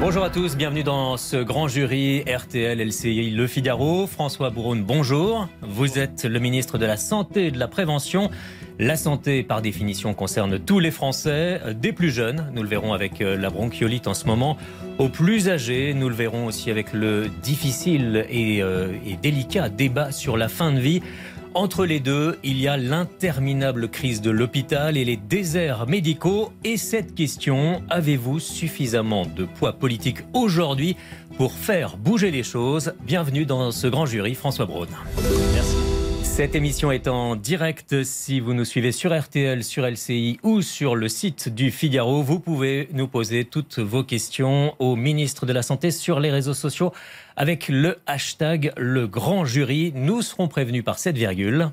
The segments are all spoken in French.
Bonjour à tous, bienvenue dans ce grand jury RTL LCI Le Figaro. François Braun, bonjour. Vous êtes le ministre de la Santé et de la Prévention. La santé, par définition, concerne tous les Français, des plus jeunes, nous le verrons avec euh, la bronchiolite en ce moment, aux plus âgés, nous le verrons aussi avec le difficile et, euh, et délicat débat sur la fin de vie. Entre les deux, il y a l'interminable crise de l'hôpital et les déserts médicaux. Et cette question, avez-vous suffisamment de poids politique aujourd'hui pour faire bouger les choses? Bienvenue dans ce grand jury, François Braun. Merci. Cette émission est en direct. Si vous nous suivez sur RTL, sur LCI ou sur le site du Figaro, vous pouvez nous poser toutes vos questions au ministre de la Santé sur les réseaux sociaux avec le hashtag le grand jury. Nous serons prévenus par cette virgule.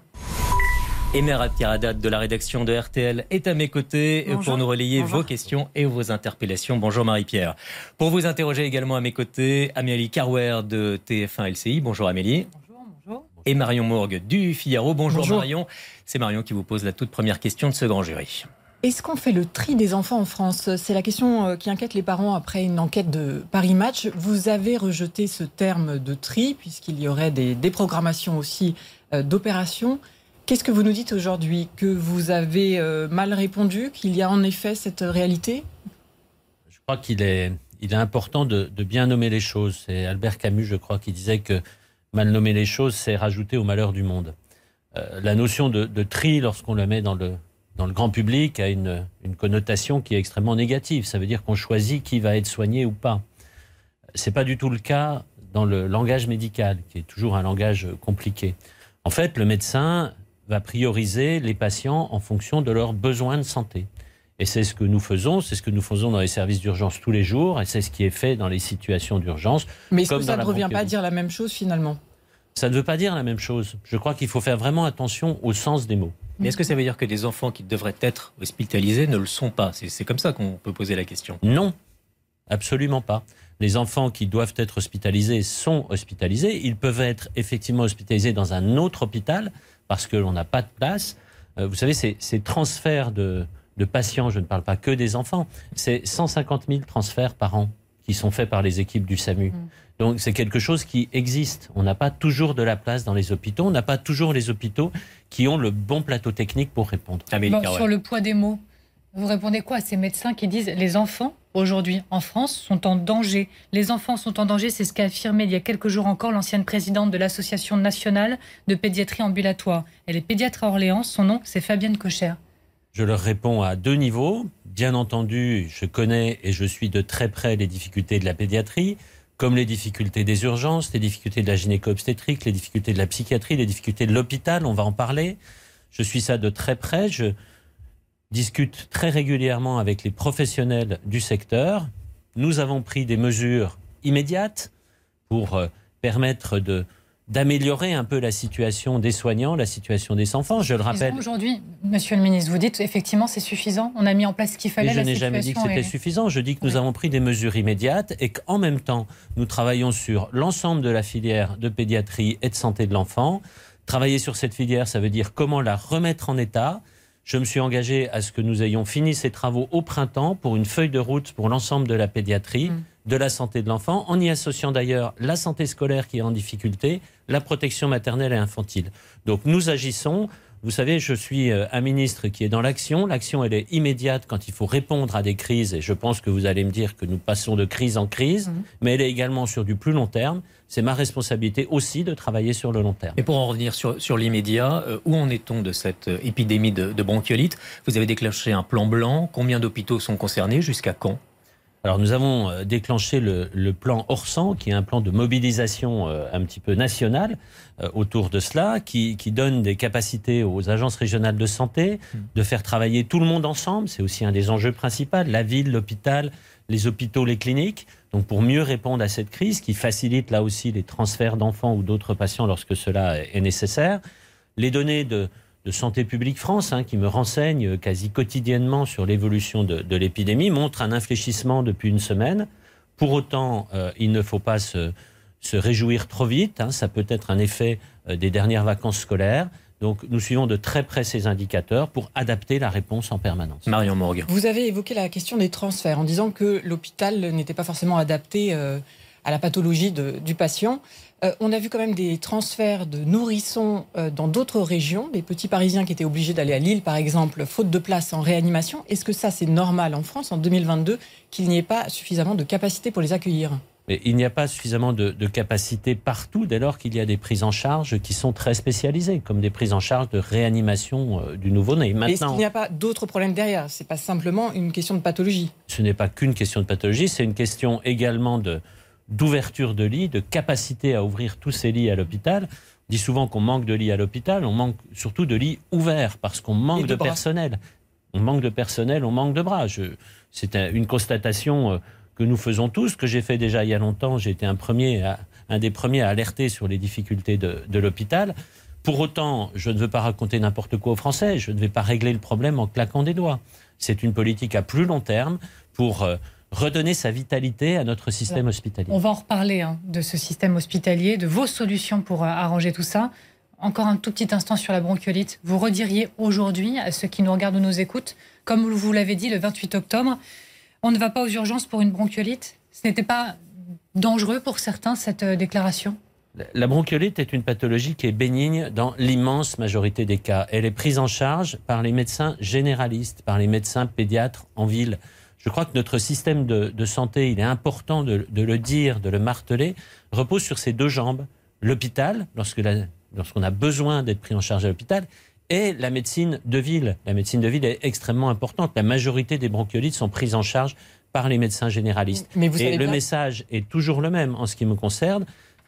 Emerat Haddad de la rédaction de RTL est à mes côtés Bonjour. pour nous relayer Bonjour. vos questions et vos interpellations. Bonjour Marie-Pierre. Pour vous interroger également à mes côtés, Amélie Carwer de TF1 LCI. Bonjour Amélie. Bonjour, bonjour. Et Marion Mourgue du Figaro. Bonjour, Bonjour. Marion. C'est Marion qui vous pose la toute première question de ce grand jury. Est-ce qu'on fait le tri des enfants en France? C'est la question euh, qui inquiète les parents après une enquête de Paris Match. Vous avez rejeté ce terme de tri puisqu'il y aurait des déprogrammations aussi euh, d'opérations. Qu'est-ce que vous nous dites aujourd'hui? Que vous avez euh, mal répondu Qu'il y a en effet cette réalité? Je crois qu'il est, important de, bien nommer les choses. C'est Albert Camus, je crois, qui disait que mal nommer les choses, c'est rajouter au malheur du monde. La notion de, de tri, lorsqu'on la met dans le, dans le grand public, a une, une connotation qui est extrêmement négative. Ça veut dire qu'on choisit qui va être soigné ou pas. C'est pas du tout le cas dans le langage médical, qui est toujours un langage compliqué. En fait, le médecin va prioriser les patients en fonction de leurs besoins de santé. Et c'est ce que nous faisons, c'est ce que nous faisons dans les services d'urgence tous les jours, et c'est ce qui est fait dans les situations d'urgence. Mais est-ce que ça ne revient pas à dire la même chose finalement? Ça ne veut pas dire la même chose. Je crois qu'il faut faire vraiment attention au sens des mots. Mais est-ce que ça veut dire que des enfants qui devraient être hospitalisés ne le sont pas? C'est comme ça qu'on peut poser la question. Non, absolument pas. Les enfants qui doivent être hospitalisés sont hospitalisés. Ils peuvent être effectivement hospitalisés dans un autre hôpital parce que l'on n'a pas de place. Euh, vous savez, ces, ces transferts de, de patients, je ne parle pas que des enfants, c'est 150 000 transferts par an qui sont faits par les équipes du SAMU. Donc c'est quelque chose qui existe. On n'a pas toujours de la place dans les hôpitaux. On n'a pas toujours les hôpitaux qui ont le bon plateau technique pour répondre. Amélie Bon, sur le poids des mots, vous répondez quoi à ces médecins qui disent les enfants aujourd'hui en France sont en danger Les enfants sont en danger, c'est ce qu'a affirmé il y a quelques jours encore l'ancienne présidente de l'Association nationale de pédiatrie ambulatoire. Elle est pédiatre à Orléans, son nom c'est Fabienne Cocher. Je leur réponds à deux niveaux. Bien entendu, je connais et je suis de très près les difficultés de la pédiatrie, comme les difficultés des urgences, les difficultés de la gynéco-obstétrique, les difficultés de la psychiatrie, les difficultés de l'hôpital, on va en parler. Je suis ça de très près. Je discute très régulièrement avec les professionnels du secteur. Nous avons pris des mesures immédiates pour euh, permettre de d'améliorer un peu la situation des soignants, la situation des enfants. Je le rappelle. Aujourd'hui, monsieur le ministre, vous dites effectivement c'est suffisant, on a mis en place ce qu'il fallait. Je n'ai jamais dit que c'était est- suffisant. Je dis que nous Oui. avons pris des mesures immédiates et qu'en même temps, nous travaillons sur l'ensemble de la filière de pédiatrie et de santé de l'enfant. Travailler sur cette filière, ça veut dire comment la remettre en état. Je me suis engagé à ce que nous ayons fini ces travaux au printemps pour une feuille de route pour l'ensemble de la pédiatrie, Mm. De la santé de l'enfant, en y associant d'ailleurs la santé scolaire qui est en difficulté, la protection maternelle et infantile. Donc nous agissons. Vous savez, je suis euh, un ministre qui est dans l'action. L'action, elle est immédiate quand il faut répondre à des crises. Et je pense que vous allez me dire que nous passons de crise en crise. Mhm. Mais elle est également sur du plus long terme. C'est ma responsabilité aussi de travailler sur le long terme. Et pour en revenir sur, sur l'immédiat, euh, où en est-on de cette euh, épidémie de, de bronchiolite? Vous avez déclenché un plan blanc. Combien d'hôpitaux sont concernés? Jusqu'à quand? Alors nous avons euh, déclenché le, le plan Orsan, qui est un plan de mobilisation euh, un petit peu national euh, autour de cela, qui, qui donne des capacités aux agences régionales de santé de faire travailler tout le monde ensemble. C'est aussi un des enjeux principaux, la ville, l'hôpital, les hôpitaux, les cliniques. Donc pour mieux répondre à cette crise, qui facilite là aussi les transferts d'enfants ou d'autres patients lorsque cela est nécessaire. Les données de, de Santé publique France, hein, qui me renseigne quasi quotidiennement sur l'évolution de, l'épidémie, montrent un infléchissement depuis une semaine. Pour autant, euh, il ne faut pas se, réjouir trop vite. Hein. ça peut être un effet euh, des dernières vacances scolaires. Donc nous suivons de très près ces indicateurs pour adapter la réponse en permanence. Marion Morgue. Vous avez évoqué la question des transferts en disant que l'hôpital n'était pas forcément adapté euh, à la pathologie du patient. Euh, on a vu quand même des transferts de nourrissons euh, dans d'autres régions, des petits Parisiens qui étaient obligés d'aller à Lille, par exemple, faute de place en réanimation. Est-ce que ça, c'est normal en France, en 2022, qu'il n'y ait pas suffisamment de capacité pour les accueillir? Mais il n'y a pas suffisamment de, capacité partout dès lors qu'il y a des prises en charge qui sont très spécialisées, comme des prises en charge de réanimation euh, du nouveau-né. Maintenant, est-ce qu'il n'y a pas d'autres problèmes derrière? Ce n'est pas simplement une question de pathologie. Ce n'est pas qu'une question de pathologie, c'est une question également de, d'ouverture de lits, de capacité à ouvrir tous ces lits à l'hôpital. On dit souvent qu'on manque de lits à l'hôpital, on manque surtout de lits ouverts parce qu'on manque de, personnel. On manque de personnel, on manque de bras. C'est une constatation euh, que nous faisons tous, que j'ai fait déjà il y a longtemps. J'ai été un, premier un des premiers à alerter sur les difficultés de, de l'hôpital. Pour autant, je ne veux pas raconter n'importe quoi aux Français. Je ne vais pas régler le problème en claquant des doigts. C'est une politique à plus long terme pour euh, redonner sa vitalité à notre système hospitalier. On va en reparler hein, de ce système hospitalier, de vos solutions pour euh, arranger tout ça. Encore un tout petit instant sur la bronchiolite. Vous rediriez aujourd'hui à ceux qui nous regardent ou nous écoutent, comme vous l'avez dit le 28 octobre, on ne va pas aux urgences pour une bronchiolite Ce n'était pas dangereux pour certains, cette euh, déclaration? La bronchiolite est une pathologie qui est bénigne dans l'immense majorité des cas. Elle est prise en charge par les médecins généralistes, par les médecins pédiatres en ville. Je crois que notre système de, santé, il est important de, le dire, de le marteler, repose sur ses deux jambes. L'hôpital, lorsqu'on a besoin d'être pris en charge à l'hôpital, et la médecine de ville. La médecine de ville est extrêmement importante. La majorité des bronchiolites sont prises en charge par les médecins généralistes. Mais et le message est toujours le même en ce qui me concerne.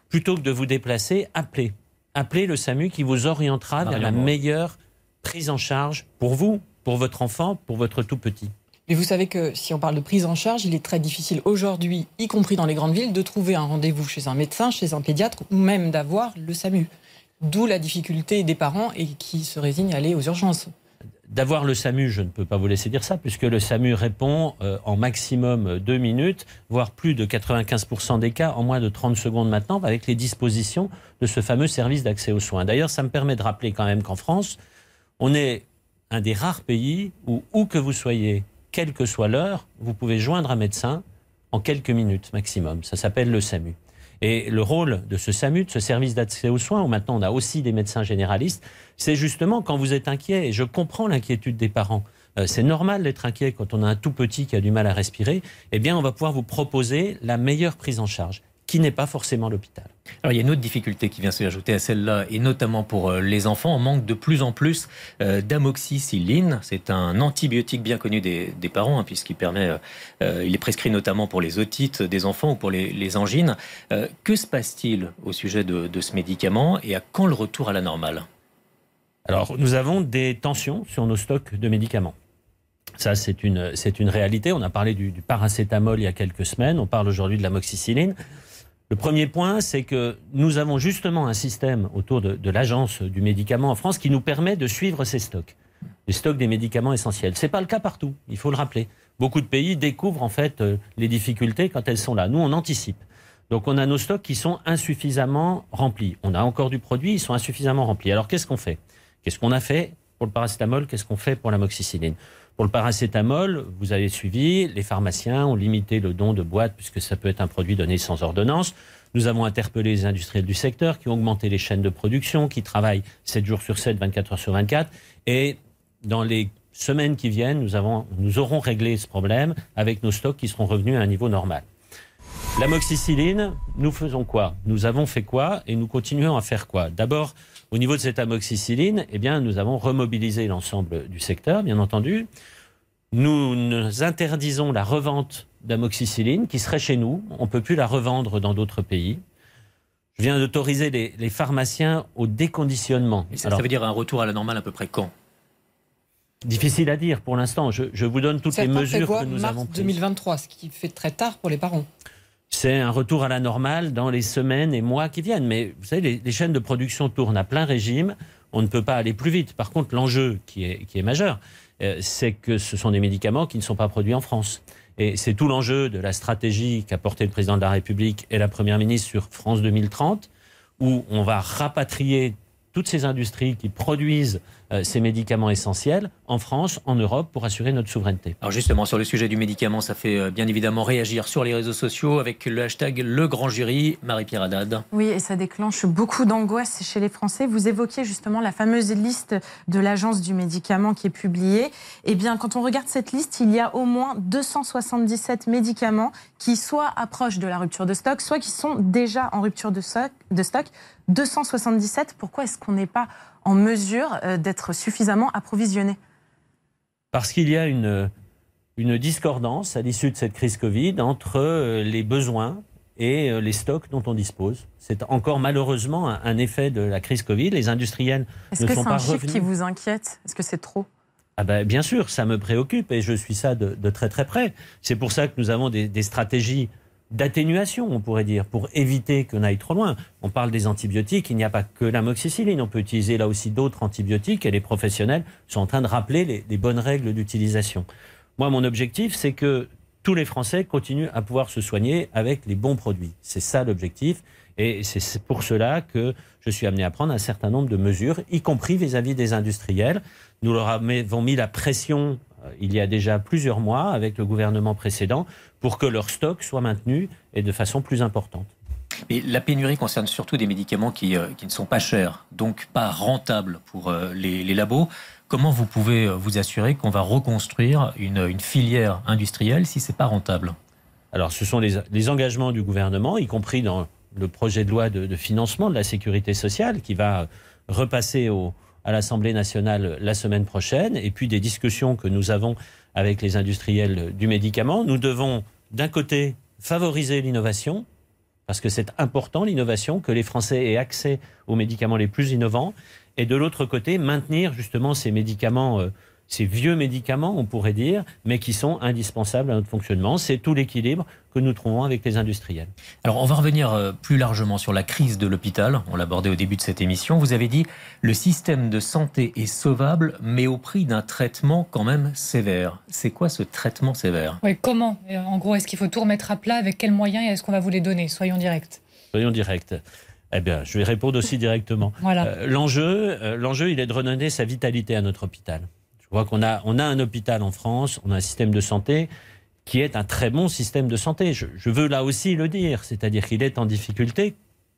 Plutôt que de vous déplacer, appelez. Appelez le SAMU qui vous orientera vers la meilleure prise en charge pour vous, pour votre enfant, pour votre tout petit. Mais vous savez que si on parle de prise en charge, il est très difficile aujourd'hui, y compris dans les grandes villes, de trouver un rendez-vous chez un médecin, chez un pédiatre ou même d'avoir le SAMU. D'où la difficulté des parents et qui se résignent à aller aux urgences. D'avoir le SAMU, je ne peux pas vous laisser dire ça, puisque le SAMU répond euh, en maximum deux minutes, voire plus de 95% des cas en moins de 30 secondes maintenant, avec les dispositions de ce fameux service d'accès aux soins. D'ailleurs, ça me permet de rappeler quand même qu'en France, on est un des rares pays où, où que vous soyez, quelle que soit l'heure, vous pouvez joindre un médecin en quelques minutes maximum. Ça s'appelle le SAMU. Et le rôle de ce SAMU, de ce service d'accès aux soins, où maintenant on a aussi des médecins généralistes, c'est justement quand vous êtes inquiet, et je comprends l'inquiétude des parents, euh, c'est normal d'être inquiet quand on a un tout petit qui a du mal à respirer, eh bien on va pouvoir vous proposer la meilleure prise en charge qui n'est pas forcément l'hôpital. Alors il y a une autre difficulté qui vient se ajouter à celle-là, et notamment pour euh, les enfants, on manque de plus en plus euh, d'amoxicilline. C'est un antibiotique bien connu des, parents, hein, puisqu'il permet, euh, il est prescrit notamment pour les otites des enfants ou pour les, angines. que se passe-t-il au sujet de, de ce médicament et à quand le retour à la normale? Alors nous avons des tensions sur nos stocks de médicaments. Ça, c'est une, c'est une réalité. On a parlé du, du, paracétamol il y a quelques semaines. On parle aujourd'hui de l'amoxicilline. Le premier point, c'est que nous avons justement un système autour de, l'agence du médicament en France qui nous permet de suivre ces stocks, les stocks des médicaments essentiels. Ce n'est pas le cas partout, il faut le rappeler. Beaucoup de pays découvrent en fait euh, les difficultés quand elles sont là. Nous, on anticipe. Donc on a nos stocks qui sont insuffisamment remplis. On a encore du produit, ils sont insuffisamment remplis. Alors qu'est-ce qu'on fait? Qu'est-ce qu'on a fait pour le paracétamol? Qu'est-ce qu'on fait pour l'amoxicilline? Pour le paracétamol, vous avez suivi, les pharmaciens ont limité le don de boîtes puisque ça peut être un produit donné sans ordonnance. Nous avons interpellé les industriels du secteur qui ont augmenté les chaînes de production, qui travaillent 7 jours sur 7, 24 heures sur 24. Et dans les semaines qui viennent, nous, avons, nous aurons réglé ce problème avec nos stocks qui seront revenus à un niveau normal. L'amoxicilline, nous faisons quoi? Nous avons fait quoi? Et nous continuons à faire quoi? D'abord, au niveau de cette amoxicilline, eh bien, nous avons remobilisé l'ensemble du secteur, bien entendu. Nous, nous interdisons la revente d'amoxicilline qui serait chez nous. On ne peut plus la revendre dans d'autres pays. Je viens d'autoriser les, pharmaciens au déconditionnement. ça, veut dire un retour à la normale à peu près quand? Difficile à dire pour l'instant. Je, vous donne toutes les mesures que nous avons prises. 2023, ce qui fait très tard pour les parents c'est un retour à la normale dans les semaines et mois qui viennent. Mais vous savez, les, chaînes de production tournent à plein régime. on ne peut pas aller plus vite. Par contre, l'enjeu qui est, majeur, euh, c'est que ce sont des médicaments qui ne sont pas produits en France. Et c'est tout l'enjeu de la stratégie qu'a porté le président de la République et la Première ministre sur France 2030, où on va rapatrier toutes ces industries qui produisent euh, ces médicaments essentiels en France, en Europe, pour assurer notre souveraineté. Alors justement, sur le sujet du médicament, ça fait euh, bien évidemment réagir sur les réseaux sociaux avec le hashtag Le Grand Jury, Marie-Pierre Haddad. Oui, et ça déclenche beaucoup d'angoisse chez les Français. Vous évoquiez justement la fameuse liste de l'Agence du médicament qui est publiée. Eh bien, quand on regarde cette liste, il y a au moins 277 médicaments qui soit approchent de la rupture de stock, soit qui sont déjà en rupture de stock. De stock. 277, pourquoi est-ce qu'on n'est pas en mesure euh, d'être suffisamment approvisionné? Parce qu'il y a une, une discordance à l'issue de cette crise Covid entre euh, les besoins et euh, les stocks dont on dispose. C'est encore malheureusement un, effet de la crise Covid. Les industriels ne sont pas revenus. Est-ce que c'est un chiffre qui vous inquiète? Est-ce que c'est trop? Ah ben, bien sûr, ça me préoccupe et je suis ça de, très très près. C'est pour ça que nous avons des, des stratégies d'atténuation, on pourrait dire, pour éviter qu'on aille trop loin. On parle des antibiotiques, il n'y a pas que l'amoxicilline, on peut utiliser là aussi d'autres antibiotiques et les professionnels sont en train de rappeler les, bonnes règles d'utilisation. Moi, mon objectif, c'est que tous les Français continuent à pouvoir se soigner avec les bons produits. C'est ça l'objectif. Et c'est pour cela que je suis amené à prendre un certain nombre de mesures, y compris vis-à-vis des industriels. Nous leur avons mis la pression euh, il y a déjà plusieurs mois avec le gouvernement précédent pour que leur stock soit maintenu et de façon plus importante. Et la pénurie concerne surtout des médicaments qui, euh, qui ne sont pas chers, donc pas rentables pour euh, les, labos. Comment vous pouvez vous assurer qu'on va reconstruire une, une, filière industrielle si ce n'est pas rentable? Alors, ce sont les, les, engagements du gouvernement, y compris dans le projet de loi de, de financement de la sécurité sociale, qui va repasser au, à l'Assemblée nationale la semaine prochaine, et puis des discussions que nous avons avec les industriels du médicament. Nous devons, d'un côté, favoriser l'innovation, parce que c'est important, l'innovation, que les Français aient accès aux médicaments les plus innovants, et de l'autre côté, maintenir justement ces médicaments euh, ces vieux médicaments, on pourrait dire, mais qui sont indispensables à notre fonctionnement. C'est tout l'équilibre que nous trouvons avec les industriels. Alors, on va revenir euh, plus largement sur la crise de l'hôpital. On l'abordait au début de cette émission. Vous avez dit le système de santé est sauvable, mais au prix d'un traitement quand même sévère. C'est quoi ce traitement sévère? Oui, comment? En gros, est-ce qu'il faut tout remettre à plat? Avec quels moyens et est-ce qu'on va vous les donner? Soyons directs. Soyons directs. Eh bien, je vais répondre aussi directement. Voilà. Euh, l'enjeu, euh, l'enjeu, il est de redonner sa vitalité à notre hôpital. Je vois qu'on a, on a un hôpital en France, on a un système de santé qui est un très bon système de santé. Je, veux là aussi le dire, c'est-à-dire qu'il est en difficulté,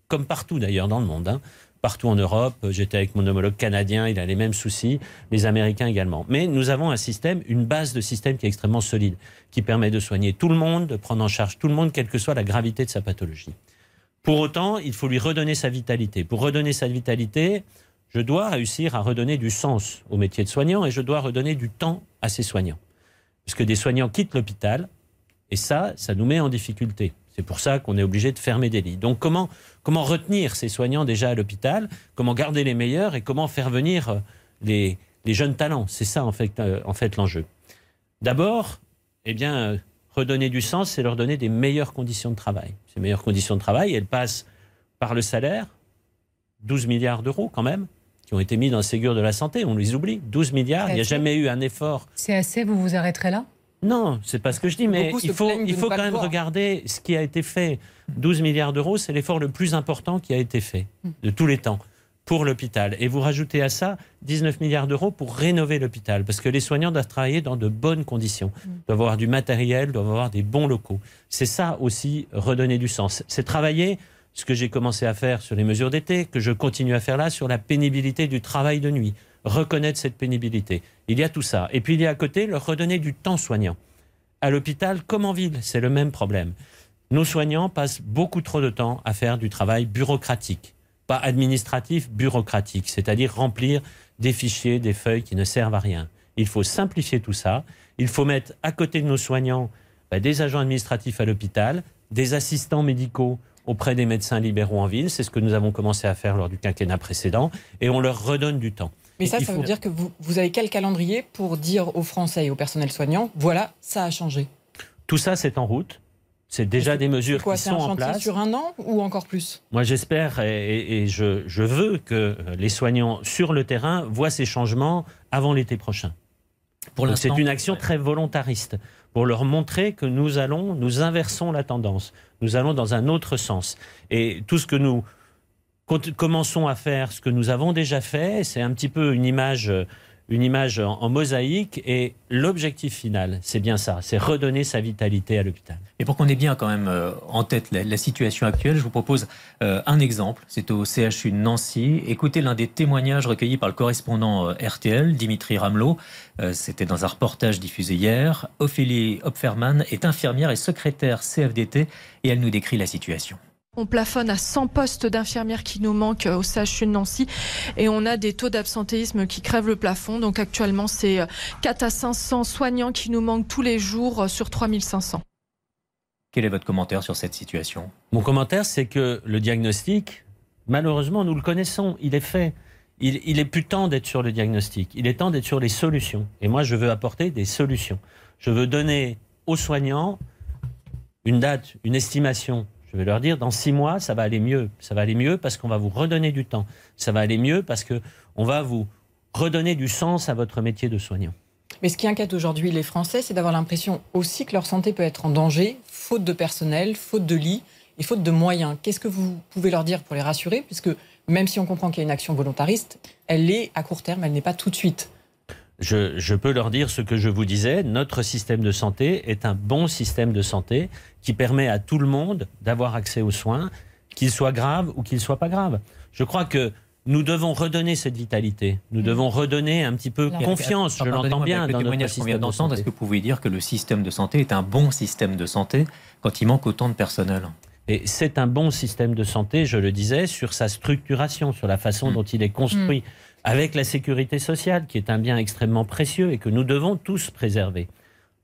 comme partout d'ailleurs dans le monde. Hein. Partout en Europe, j'étais avec mon homologue canadien, il a les mêmes soucis, les Américains également. Mais nous avons un système, une base de système qui est extrêmement solide, qui permet de soigner tout le monde, de prendre en charge tout le monde, quelle que soit la gravité de sa pathologie. Pour autant, il faut lui redonner sa vitalité. Pour redonner sa vitalité, je dois réussir à redonner du sens au métier de soignant et je dois redonner du temps à ces soignants. Parce que des soignants quittent l'hôpital et ça, ça nous met en difficulté. C'est pour ça qu'on est obligé de fermer des lits. Donc comment, comment retenir ces soignants déjà à l'hôpital Comment garder les meilleurs et comment faire venir euh, les, les jeunes talents? C'est ça en fait, euh, en fait l'enjeu. D'abord, eh bien, euh, redonner du sens, c'est leur donner des meilleures conditions de travail. Ces meilleures conditions de travail, elles passent par le salaire, 12 milliards d'euros quand même, qui ont été mis dans le Ségur de la santé. On les oublie. 12 milliards. Il n'y a jamais eu un effort. C'est assez, vous vous arrêterez là? Non, c'est pas ce que je dis, mais il faut, il faut quand même regarder ce qui a été fait. 12 milliards d'euros, c'est l'effort le plus important qui a été fait de tous les temps pour l'hôpital. Et vous rajoutez à ça 19 milliards d'euros pour rénover l'hôpital, parce que les soignants doivent travailler dans de bonnes conditions, doivent avoir du matériel, doivent avoir des bons locaux. C'est ça aussi redonner du sens. C'est travailler ce que j'ai commencé à faire sur les mesures d'été, que je continue à faire là sur la pénibilité du travail de nuit, reconnaître cette pénibilité. Il y a tout ça. Et puis il y a à côté leur redonner du temps soignant. À l'hôpital comme en ville, c'est le même problème. Nos soignants passent beaucoup trop de temps à faire du travail bureaucratique, pas administratif, bureaucratique, c'est-à-dire remplir des fichiers, des feuilles qui ne servent à rien. Il faut simplifier tout ça. Il faut mettre à côté de nos soignants bah, des agents administratifs à l'hôpital, des assistants médicaux auprès des médecins libéraux en ville. C'est ce que nous avons commencé à faire lors du quinquennat précédent. Et on leur redonne du temps. Mais ça, ça veut dire que vous, vous avez quel calendrier pour dire aux Français et au personnel soignant, voilà, ça a changé? Tout ça, c'est en route. C'est déjà des mesures quoi, qui sont un en place. sur un an ou encore plus? Moi, j'espère et, et je, je, veux que les soignants sur le terrain voient ces changements avant l'été prochain. C'est une action très volontariste pour leur montrer que nous allons, nous inversons la tendance. Nous allons dans un autre sens. Et tout ce que nous commençons à faire, ce que nous avons déjà fait, c'est un petit peu une image une image en, mosaïque et l'objectif final, c'est bien ça, c'est redonner sa vitalité à l'hôpital. Et pour qu'on ait bien quand même euh, en tête la, situation actuelle, je vous propose euh, un exemple. C'est au CHU de Nancy. Écoutez l'un des témoignages recueillis par le correspondant euh, RTL, Dimitri Ramelot. C'était dans un reportage diffusé hier. Ophélie Hopferman est infirmière et secrétaire CFDT et elle nous décrit la situation. On plafonne à 100 postes d'infirmières qui nous manquent au CHU de Nancy et on a des taux d'absentéisme qui crèvent le plafond. Donc actuellement, c'est 4 à 500 soignants qui nous manquent tous les jours sur 3500. Quel est votre commentaire sur cette situation? Mon commentaire, c'est que le diagnostic, malheureusement, nous le connaissons, il est fait. Il, il est plus temps d'être sur le diagnostic, il est temps d'être sur les solutions. Et moi, je veux apporter des solutions. Je veux donner aux soignants une date, une estimation je vais leur dire, dans six mois, ça va aller mieux. Ça va aller mieux parce qu'on va vous redonner du temps. Ça va aller mieux parce qu'on va vous redonner du sens à votre métier de soignant. Mais ce qui inquiète aujourd'hui les Français, c'est d'avoir l'impression aussi que leur santé peut être en danger, faute de personnel, faute de lits et faute de moyens. Qu'est-ce que vous pouvez leur dire pour les rassurer? Puisque même si on comprend qu'il y a une action volontariste, elle est à court terme, elle n'est pas tout de suite je, peux leur dire ce que je vous disais, notre système de santé est un bon système de santé qui permet à tout le monde d'avoir accès aux soins, qu'ils soient graves ou qu'ils ne soient pas graves. Je crois que nous devons redonner cette vitalité. Nous mm. devons redonner un petit peu confiance. Je l'entends bien dans notre système de santé. Est-ce que vous pouvez dire que le système de santé est un bon système de santé quand il manque autant de personnel? Et c'est un bon système de santé, je le disais, sur sa structuration, sur la façon mm. dont il est construit. Mm avec la sécurité sociale, qui est un bien extrêmement précieux et que nous devons tous préserver.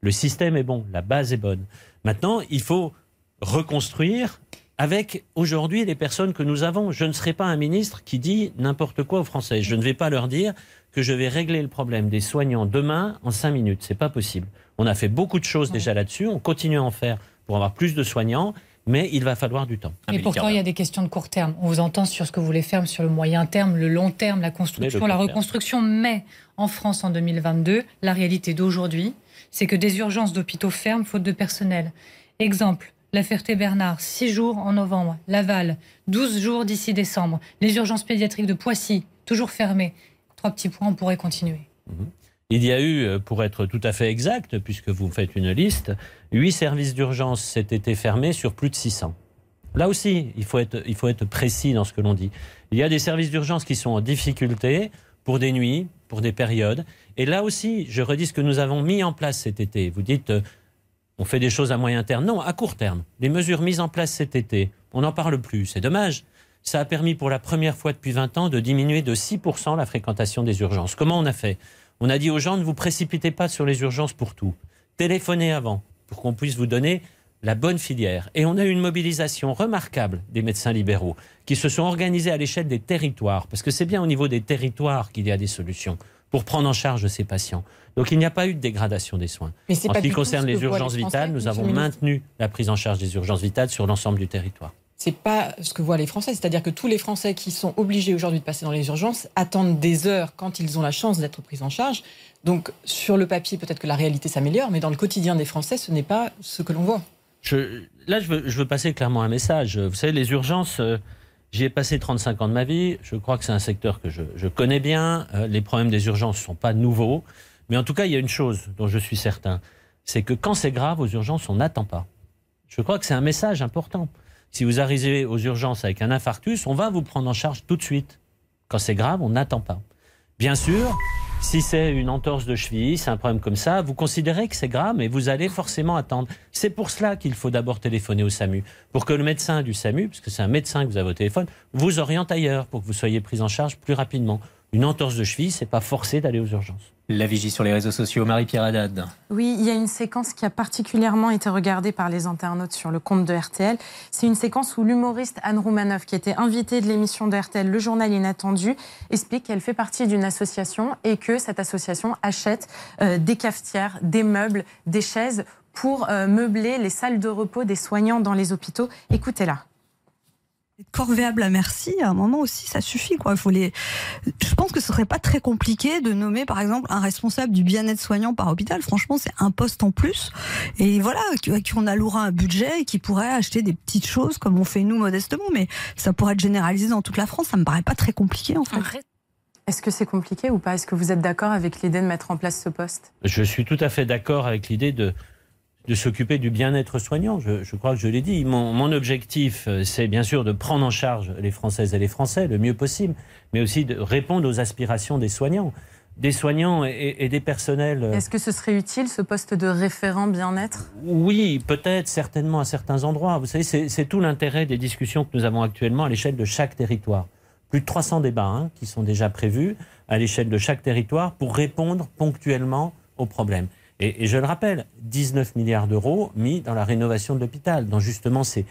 Le système est bon, la base est bonne. Maintenant, il faut reconstruire avec aujourd'hui les personnes que nous avons. Je ne serai pas un ministre qui dit n'importe quoi aux Français. Je ne vais pas leur dire que je vais régler le problème des soignants demain en cinq minutes. C'est pas possible. On a fait beaucoup de choses déjà là-dessus. On continue à en faire pour avoir plus de soignants mais il va falloir du temps. Mais pourtant, il y a des questions de court terme. On vous entend sur ce que vous voulez faire sur le moyen terme, le long terme, la construction, la reconstruction. Mais en France, en 2022, la réalité d'aujourd'hui, c'est que des urgences d'hôpitaux ferment faute de personnel. Exemple, la Ferté-Bernard, 6 jours en novembre. Laval, 12 jours d'ici décembre. Les urgences pédiatriques de Poissy, toujours fermées. Trois petits points, on pourrait continuer. Mhm. Il y a eu, euh, pour être tout à fait exact, puisque vous faites une liste, huit services d'urgence cet été fermés sur plus de 600. Là aussi, il faut être, il faut être précis dans ce que l'on dit. Il y a des services d'urgence qui sont en difficulté pour des nuits, pour des périodes. Et là aussi, je redis ce que nous avons mis en place cet été. Vous dites, euh, on fait des choses à moyen terme. Non, à court terme. Les mesures mises en place cet été, on n'en parle plus. C'est dommage. Ça a permis pour la première fois depuis 20 ans de diminuer de 6% la fréquentation des urgences. Comment on a fait? On a dit aux gens, ne vous précipitez pas sur les urgences pour tout. Téléphonez avant pour qu'on puisse vous donner la bonne filière. Et on a eu une mobilisation remarquable des médecins libéraux qui se sont organisés à l'échelle des territoires, parce que c'est bien au niveau des territoires qu'il y a des solutions pour prendre en charge ces patients. Donc il n'y a pas eu de dégradation des soins. en ce qui concerne les urgences vitales, nous avons maintenu la prise en charge des urgences vitales sur l'ensemble du territoire c'est pas ce que voient les Français. C'est-à-dire que tous les Français qui sont obligés aujourd'hui de passer dans les urgences attendent des heures quand ils ont la chance d'être pris en charge. Donc, sur le papier, peut-être que la réalité s'améliore, mais dans le quotidien des Français, ce n'est pas ce que l'on voit. là, je veux, passer clairement un message. Vous savez, les urgences, euh, j'y ai passé 35 ans de ma vie. Je crois que c'est un secteur que je, connais bien. Euh, les problèmes des urgences ne sont pas nouveaux. Mais en tout cas, il y a une chose dont je suis certain c'est que quand c'est grave aux urgences, on n'attend pas. Je crois que c'est un message important. Si vous arrivez aux urgences avec un infarctus, on va vous prendre en charge tout de suite. Quand c'est grave, on n'attend pas. Bien sûr, si c'est une entorse de cheville, c'est un problème comme ça, vous considérez que c'est grave, mais vous allez forcément attendre. C'est pour cela qu'il faut d'abord téléphoner au SAMU, pour que le médecin du SAMU, puisque c'est un médecin que vous avez au téléphone, vous oriente ailleurs, pour que vous soyez pris en charge plus rapidement. Une entorse de cheville, c'est pas forcé d'aller aux urgences. La vigie sur les réseaux sociaux, Marie-Pierre Haddad. Oui, il y a une séquence qui a particulièrement été regardée par les internautes sur le compte de RTL. C'est une séquence où l'humoriste Anne Roumanoff, qui était invitée de l'émission de RTL Le Journal Inattendu, explique qu'elle fait partie d'une association et que cette association achète euh, des cafetières, des meubles, des chaises pour euh, meubler les salles de repos des soignants dans les hôpitaux. Écoutez-la corvéable à merci, à un moment aussi, ça suffit. Quoi. Il faut les... Je pense que ce serait pas très compliqué de nommer, par exemple, un responsable du bien-être soignant par hôpital. Franchement, c'est un poste en plus. Et voilà, qui on allouera un budget et qui pourrait acheter des petites choses comme on fait nous modestement. Mais ça pourrait être généralisé dans toute la France. Ça me paraît pas très compliqué, en fait. Est-ce que c'est compliqué ou pas? Est-ce que vous êtes d'accord avec l'idée de mettre en place ce poste? Je suis tout à fait d'accord avec l'idée de de s'occuper du bien-être soignant. Je, crois que je l'ai dit. Mon, objectif, euh, c'est bien sûr de prendre en charge les Françaises et les Français le mieux possible, mais aussi de répondre aux aspirations des soignants. Des soignants et, des personnels. Euh, Est-ce que ce serait utile, ce poste de référent bien-être? Oui, peut-être, certainement à certains endroits. Vous savez, c'est tout l'intérêt des discussions que nous avons actuellement à l'échelle de chaque territoire. Plus de 300 débats hein, qui sont déjà prévus à l'échelle de chaque territoire pour répondre ponctuellement aux problèmes. Et, je le rappelle, 19 milliards d'euros mis dans la rénovation de l'hôpital, dans justement ces,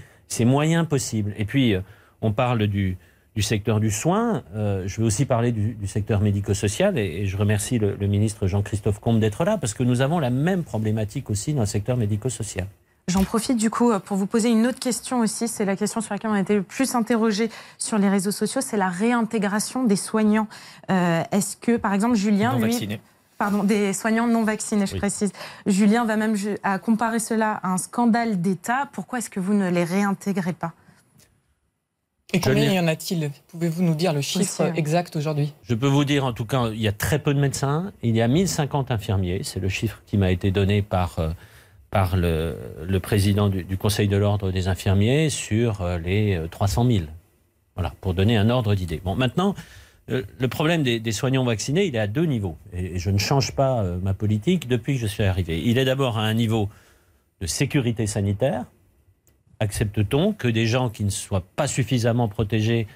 moyens possibles. Et puis, euh, on parle du, secteur du soin. Euh, je vais aussi parler du, secteur médico-social. Et, je remercie le, ministre Jean-Christophe Combe d'être là, parce que nous avons la même problématique aussi dans le secteur médico-social. J'en profite du coup pour vous poser une autre question aussi. C'est la question sur laquelle on a été le plus interrogé sur les réseaux sociaux. C'est la réintégration des soignants. Euh, est-ce que, par exemple, Julien, lui, pardon, des soignants non vaccinés, je précise. Julien va même à comparer cela à un scandale d'État. Pourquoi est-ce que vous ne les réintégrez pas? Et combien y en a-t-il? Pouvez-vous nous dire le chiffre exact aujourd'hui? Je peux vous dire en tout cas, il y a très peu de médecins. Il y a 1050 infirmiers. C'est le chiffre qui m'a été donné par, euh, par le, président du, du, Conseil de l'ordre des infirmiers sur euh, les 300 euh, 000. Voilà, pour donner un ordre d'idée. Bon, maintenant, euh, le problème des, soignants vaccinés, il est à deux niveaux. Et, je ne change pas euh, ma politique depuis que je suis arrivé. Il est d'abord à un niveau de sécurité sanitaire. Accepte-t-on que des gens qui ne soient pas suffisamment protégés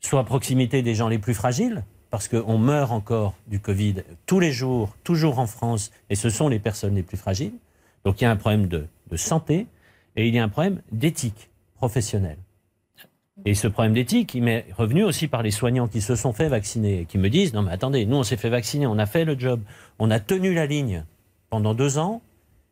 soient à proximité des gens les plus fragiles? Parce qu'on meurt encore du Covid tous les jours, toujours en France, et ce sont les personnes les plus fragiles. Donc il y a un problème de santé et il y a un problème d'éthique professionnelle. Et ce problème d'éthique, il m'est revenu aussi par les soignants qui se sont fait vacciner et qui me disent, non mais attendez, nous on s'est fait vacciner, on a fait le job, on a tenu la ligne pendant deux ans,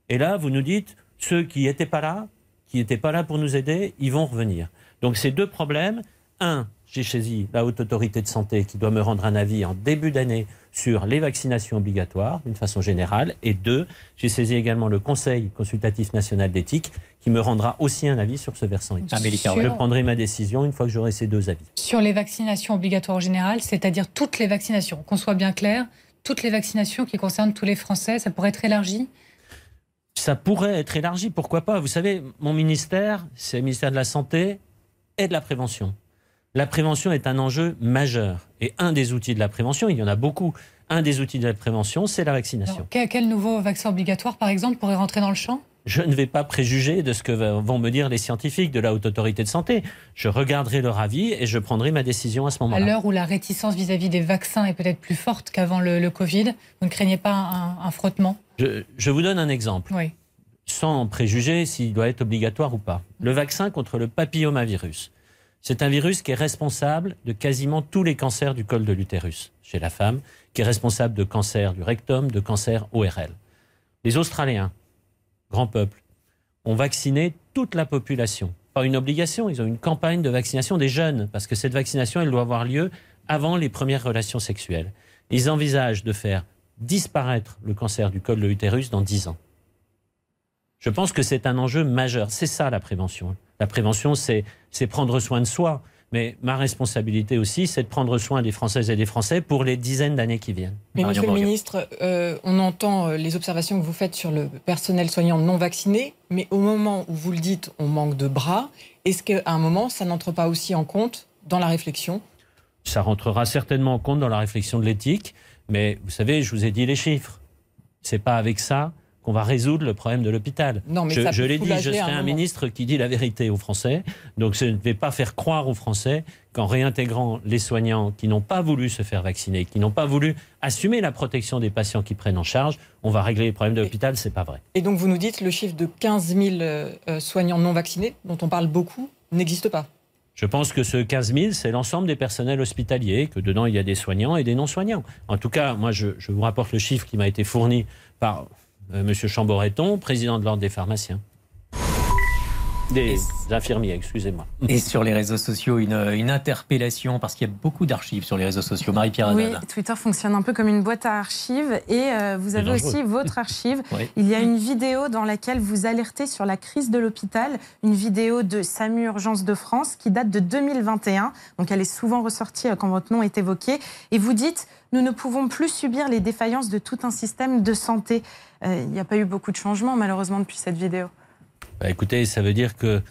et là vous nous dites, ceux qui n'étaient pas là, qui n'étaient pas là pour nous aider, ils vont revenir. Donc ces deux problèmes, un, j'ai saisi la haute autorité de santé qui doit me rendre un avis en début d'année sur les vaccinations obligatoires d'une façon générale. Et deux, j'ai saisi également le Conseil consultatif national d'éthique qui me rendra aussi un avis sur ce versant. Je prendrai ma décision une fois que j'aurai ces deux avis. Sur les vaccinations obligatoires en général, c'est-à-dire toutes les vaccinations, qu'on soit bien clair, toutes les vaccinations qui concernent tous les Français, ça pourrait être élargi? Ça pourrait être élargi, pourquoi pas? Vous savez, mon ministère, c'est le ministère de la Santé et de la Prévention la prévention est un enjeu majeur. Et un des outils de la prévention, il y en a beaucoup, un des outils de la prévention, c'est la vaccination. quel, nouveau vaccin obligatoire, par exemple, pourrait rentrer dans le champ? Je ne vais pas préjuger de ce que vont me dire les scientifiques de la Haute Autorité de Santé. Je regarderai leur avis et je prendrai ma décision à ce moment-là. À l'heure où la réticence vis-à-vis des vaccins est peut-être plus forte qu'avant le, Covid, vous ne craignez pas un, frottement? Je, je, vous donne un exemple. Oui. Sans préjuger s'il doit être obligatoire ou pas. Le vaccin contre le papillomavirus. C'est un virus qui est responsable de quasiment tous les cancers du col de l'utérus chez la femme, qui est responsable de cancer du rectum, de cancer ORL. Les Australiens, grand peuple, ont vacciné toute la population. Pas une obligation, ils ont une campagne de vaccination des jeunes, parce que cette vaccination, elle doit avoir lieu avant les premières relations sexuelles. Ils envisagent de faire disparaître le cancer du col de l'utérus dans 10 ans. Je pense que c'est un enjeu majeur. C'est ça la prévention. La prévention, c'est prendre soin de soi. Mais ma responsabilité aussi, c'est de prendre soin des Françaises et des Français pour les dizaines d'années qui viennent. Mais Monsieur le ministre, euh, on entend euh, les observations que vous faites sur le personnel soignant non vacciné, mais au moment où vous le dites, on manque de bras. Est-ce qu'à un moment, ça n'entre pas aussi en compte dans la réflexion? Ça rentrera certainement en compte dans la réflexion de l'éthique, mais vous savez, je vous ai dit les chiffres. C'est pas avec ça qu'on va résoudre le problème de l'hôpital. Je, je l'ai dit, je serai un, ministre qui dit la vérité aux Français. Donc je ne vais pas faire croire aux Français qu'en réintégrant les soignants qui n'ont pas voulu se faire vacciner, qui n'ont pas voulu assumer la protection des patients qui prennent en charge, on va régler les problèmes de l'hôpital. C'est pas vrai. Et donc vous nous dites le chiffre de 15 000 euh, soignants non vaccinés, dont on parle beaucoup, n'existe pas. Je pense que ce 15 000, c'est l'ensemble des personnels hospitaliers, que dedans il y a des soignants et des non-soignants. En tout cas, moi, je, je vous rapporte le chiffre qui m'a été fourni par Monsieur Chamboreton, président de l'Ordre des pharmaciens. Des infirmiers, excusez-moi. Et sur les réseaux sociaux, une, une interpellation, parce qu'il y a beaucoup d'archives sur les réseaux sociaux. Marie-Pierre Oui, Twitter fonctionne un peu comme une boîte à archives. Et euh, vous avez aussi votre archive. Il y a une vidéo dans laquelle vous alertez sur la crise de l'hôpital. Une vidéo de SAMU Urgence de France qui date de 2021. Donc elle est souvent ressortie euh, quand votre nom est évoqué. Et vous dites nous ne pouvons plus subir les défaillances de tout un système de santé. Euh, il n'y a pas eu beaucoup de changements, malheureusement, depuis cette vidéo. Bah, écoutez, ça veut dire que,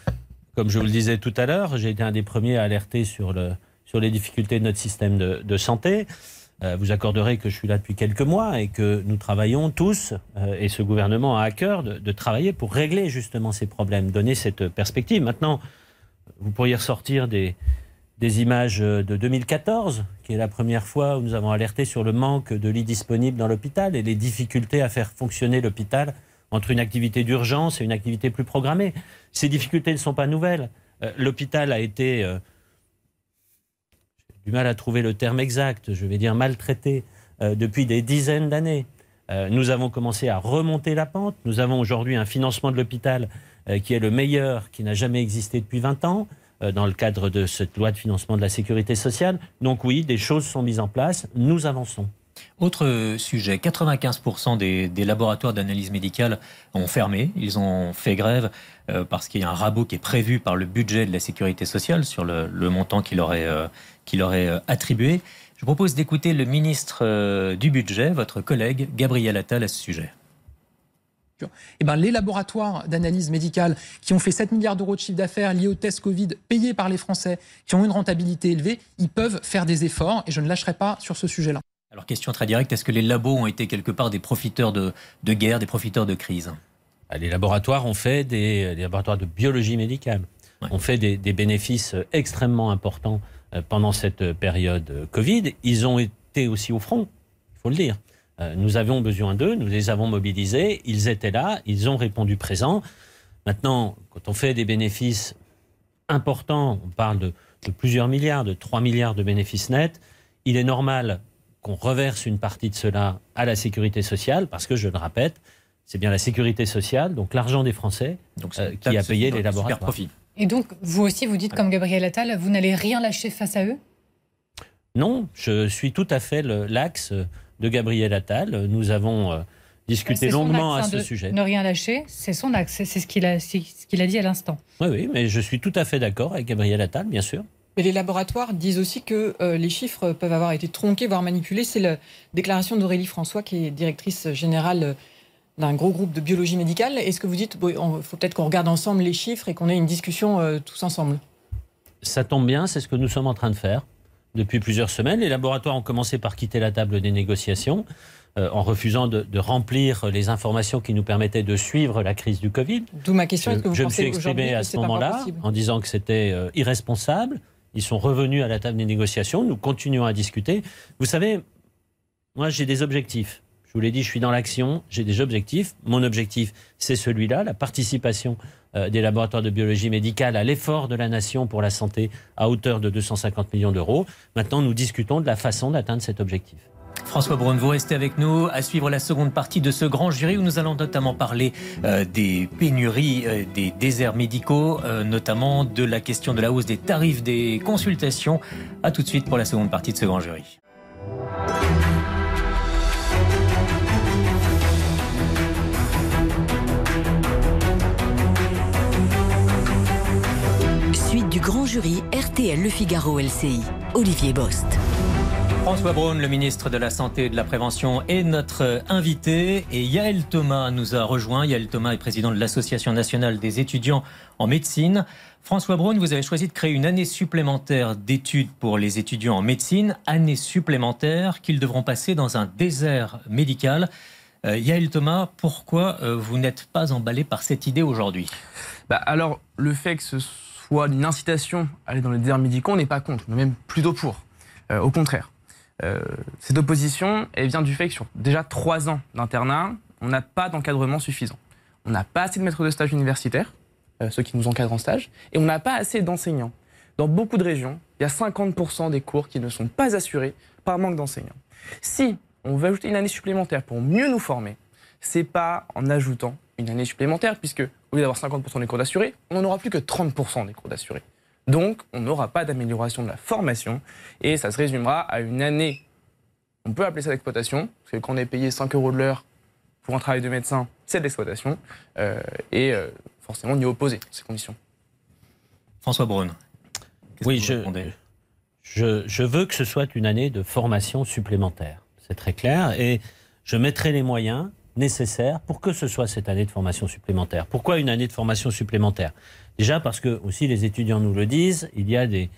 comme je vous le disais tout à l'heure, j'ai été un des premiers à alerter sur, le, sur les difficultés de notre système de, santé. Euh, vous accorderez que je suis là depuis quelques mois et que nous travaillons tous, euh, et ce gouvernement a à cœur de, travailler pour régler justement ces problèmes, donner cette perspective. Maintenant, vous pourriez ressortir des, des images de 2014, qui est la première fois où nous avons alerté sur le manque de lits disponibles dans l'hôpital et les difficultés à faire fonctionner l'hôpital entre une activité d'urgence et une activité plus programmée. Ces difficultés ne sont pas nouvelles. Euh, l'hôpital a été, euh, j'ai du mal à trouver le terme exact, je vais dire maltraité, euh, depuis des dizaines d'années. nous avons commencé à remonter la pente. Nous avons aujourd'hui un financement de l'hôpital qui est le meilleur qui n'a jamais existé depuis 20 ans dans le cadre de cette loi de financement de la sécurité sociale. Donc oui, des choses sont mises en place, nous avançons. Autre sujet, 95% des, laboratoires d'analyse médicale ont fermé, ils ont fait grève euh, parce qu'il y a un rabot qui est prévu par le budget de la sécurité sociale sur le, montant qu'il aurait, euh, aurait euh, attribué. Je propose d'écouter le ministre du budget, votre collègue Gabriel Attal, à ce sujet. Eh ben, les laboratoires d'analyse médicale qui ont fait 7 milliards d'euros de chiffre d'affaires liés aux tests Covid payés par les Français, qui ont une rentabilité élevée, ils peuvent faire des efforts et je ne lâcherai pas sur ce sujet-là. Alors, question très directe, est-ce que les labos ont été quelque part des profiteurs de, guerre, des profiteurs de crise? Bah, Les laboratoires ont fait des, laboratoires de biologie médicale, ont fait des, bénéfices extrêmement importants euh, pendant cette période euh, Covid. Ils ont été aussi au front, il faut le dire. Euh, nous avions besoin d'eux, nous les avons mobilisés, ils étaient là, ils ont répondu présent. Maintenant, quand on fait des bénéfices importants, on parle de, de plusieurs milliards, de 3 milliards de bénéfices nets, il est normal qu'on reverse une partie de cela à la sécurité sociale, parce que, je le répète, c'est bien la sécurité sociale, donc l'argent des Français, euh, qui a payé les laboratoires. Profit. Et donc, vous aussi, vous dites comme Gabriel Attal, vous n'allez rien lâcher face à eux? Non, je suis tout à fait l'axe de Gabriel Attal. Nous avons euh, discuté longuement à ce sujet. Ne rien lâcher, c'est son axe, c'est ce qu'il a, ce qu'il a dit à l'instant. Oui, oui, mais je suis tout à fait d'accord avec Gabriel Attal, bien sûr. Mais les laboratoires disent aussi que euh, les chiffres peuvent avoir été tronqués, voire manipulés. C'est la déclaration d'Aurélie François, qui est directrice générale euh, d'un gros groupe de biologie médicale. Est-ce que vous dites, il faut peut-être qu'on regarde ensemble les chiffres et qu'on ait une discussion euh, tous ensemble? Ça tombe bien, c'est ce que nous sommes en train de faire depuis plusieurs semaines. Les laboratoires ont commencé par quitter la table des négociations en refusant de, remplir les informations qui nous permettaient de suivre la crise du Covid. D'où ma question, est-ce que vous je me suis exprimé à ce moment-là en disant que c'était irresponsable ils sont revenus à la table des négociations. Nous continuons à discuter. Vous savez, moi, j'ai des objectifs. Je vous l'ai dit, je suis dans l'action, j'ai des objectifs. Mon objectif, c'est celui-là, la participation euh, des laboratoires de biologie médicale à l'effort de la nation pour la santé à hauteur de 250 millions d'euros. Maintenant, nous discutons de la façon d'atteindre cet objectif. François Braun, vous restez avec nous à suivre la seconde partie de ce grand jury où nous allons notamment parler euh, des pénuries, euh, des déserts médicaux, euh, notamment de la question de la hausse des tarifs des consultations. A tout de suite pour la seconde partie de ce grand jury. Grand jury RTL Le Figaro LCI. Olivier Bost. François Braun, le ministre de la Santé et de la Prévention, est notre invité. Et Yael Thomas nous a rejoint. Yael Thomas est président de l'Association nationale des étudiants en médecine. François Braun, vous avez choisi de créer une année supplémentaire d'études pour les étudiants en médecine, année supplémentaire qu'ils devront passer dans un désert médical. Euh, Yael Thomas, pourquoi euh, vous n'êtes pas emballé par cette idée aujourd'hui? Bah Alors, le fait que ce soit une incitation à aller dans les déserts médicaux, on n'est pas contre, mais même plutôt pour. Euh, au contraire. Euh, cette opposition, vient du fait que sur déjà trois ans d'internat, on n'a pas d'encadrement suffisant. On n'a pas assez de maîtres de stage universitaires, euh, ceux qui nous encadrent en stage, et on n'a pas assez d'enseignants. Dans beaucoup de régions, il y a 50% des cours qui ne sont pas assurés par manque d'enseignants. Si on veut ajouter une année supplémentaire pour mieux nous former, c'est pas en ajoutant une année supplémentaire, puisque au lieu d'avoir 50% des cours d'assurés, on n'en aura plus que 30% des cours d'assurés. Donc, on n'aura pas d'amélioration de la formation et ça se résumera à une année. On peut appeler ça d'exploitation, parce que quand on est payé 5 euros de l'heure pour un travail de médecin, c'est de l'exploitation. Euh, et euh, forcément, on y est opposé, ces conditions. François Braun. Oui, je, je, je, veux que ce soit une année de formation supplémentaire. C'est très clair. Et je mettrai les moyens nécessaires pour que ce soit cette année de formation supplémentaire. Pourquoi une année de formation supplémentaire? Déjà parce que aussi les étudiants nous le disent, il y a des,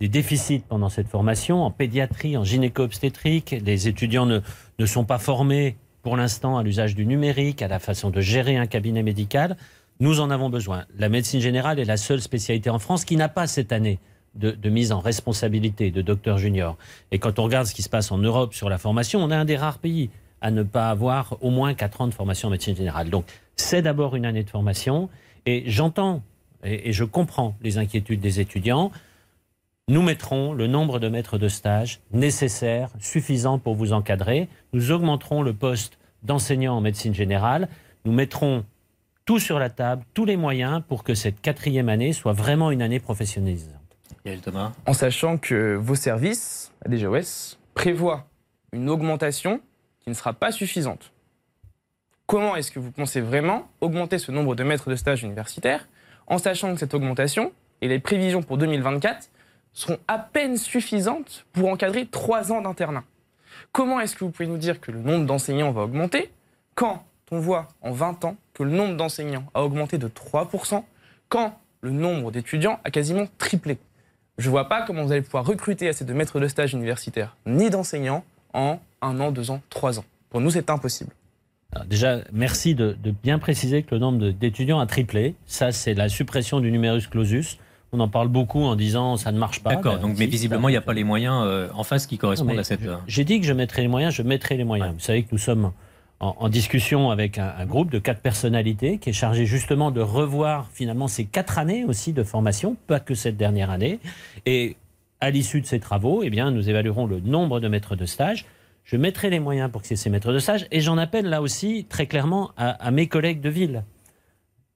déficits pendant cette formation en pédiatrie, en gynéco-obstétrique. Les étudiants ne, ne sont pas formés pour l'instant à l'usage du numérique, à la façon de gérer un cabinet médical. Nous en avons besoin. La médecine générale est la seule spécialité en France qui n'a pas cette année de, de, mise en responsabilité de docteur junior. Et quand on regarde ce qui se passe en Europe sur la formation, on est un des rares pays à ne pas avoir au moins 4 ans de formation en médecine générale. Donc c'est d'abord une année de formation. Et j'entends et, et je comprends les inquiétudes des étudiants. Nous mettrons le nombre de maîtres de stage nécessaire, suffisant pour vous encadrer. Nous augmenterons le poste d'enseignant en médecine générale. Nous mettrons tout sur la table, tous les moyens pour que cette quatrième année soit vraiment une année professionnalisante. Yael Thomas. En sachant que vos services, la DGOS, prévoient une augmentation qui ne sera pas suffisante. Comment est-ce que vous pensez vraiment augmenter ce nombre de maîtres de stage universitaires en sachant que cette augmentation et les prévisions pour 2024 seront à peine suffisantes pour encadrer trois ans d'internat? Comment est-ce que vous pouvez nous dire que le nombre d'enseignants va augmenter quand on voit en 20 ans que le nombre d'enseignants a augmenté de 3%, quand le nombre d'étudiants a quasiment triplé? Je ne vois pas comment vous allez pouvoir recruter assez de maîtres de stage universitaires ni d'enseignants en un an, deux ans, trois ans. Pour nous, c'est impossible. Alors déjà, merci de, de, bien préciser que le nombre d'étudiants a triplé. Ça, c'est la suppression du numerus clausus. On en parle beaucoup en disant ça ne marche pas. D'accord, donc mais visiblement, il n'y a pas les moyens euh, en face qui correspondent non, à cette. J'ai dit que je mettrais les moyens, je mettrai les moyens. Ouais. Vous savez que nous sommes en, en discussion avec un, un, groupe de quatre personnalités qui est chargé justement de revoir finalement ces quatre années aussi de formation, pas que cette dernière année. Et à l'issue de ces travaux, eh bien, nous évaluerons le nombre de maîtres de stage. Je mettrai les moyens pour que ces maîtres de stage. Et j'en appelle là aussi très clairement à, à, mes collègues de ville,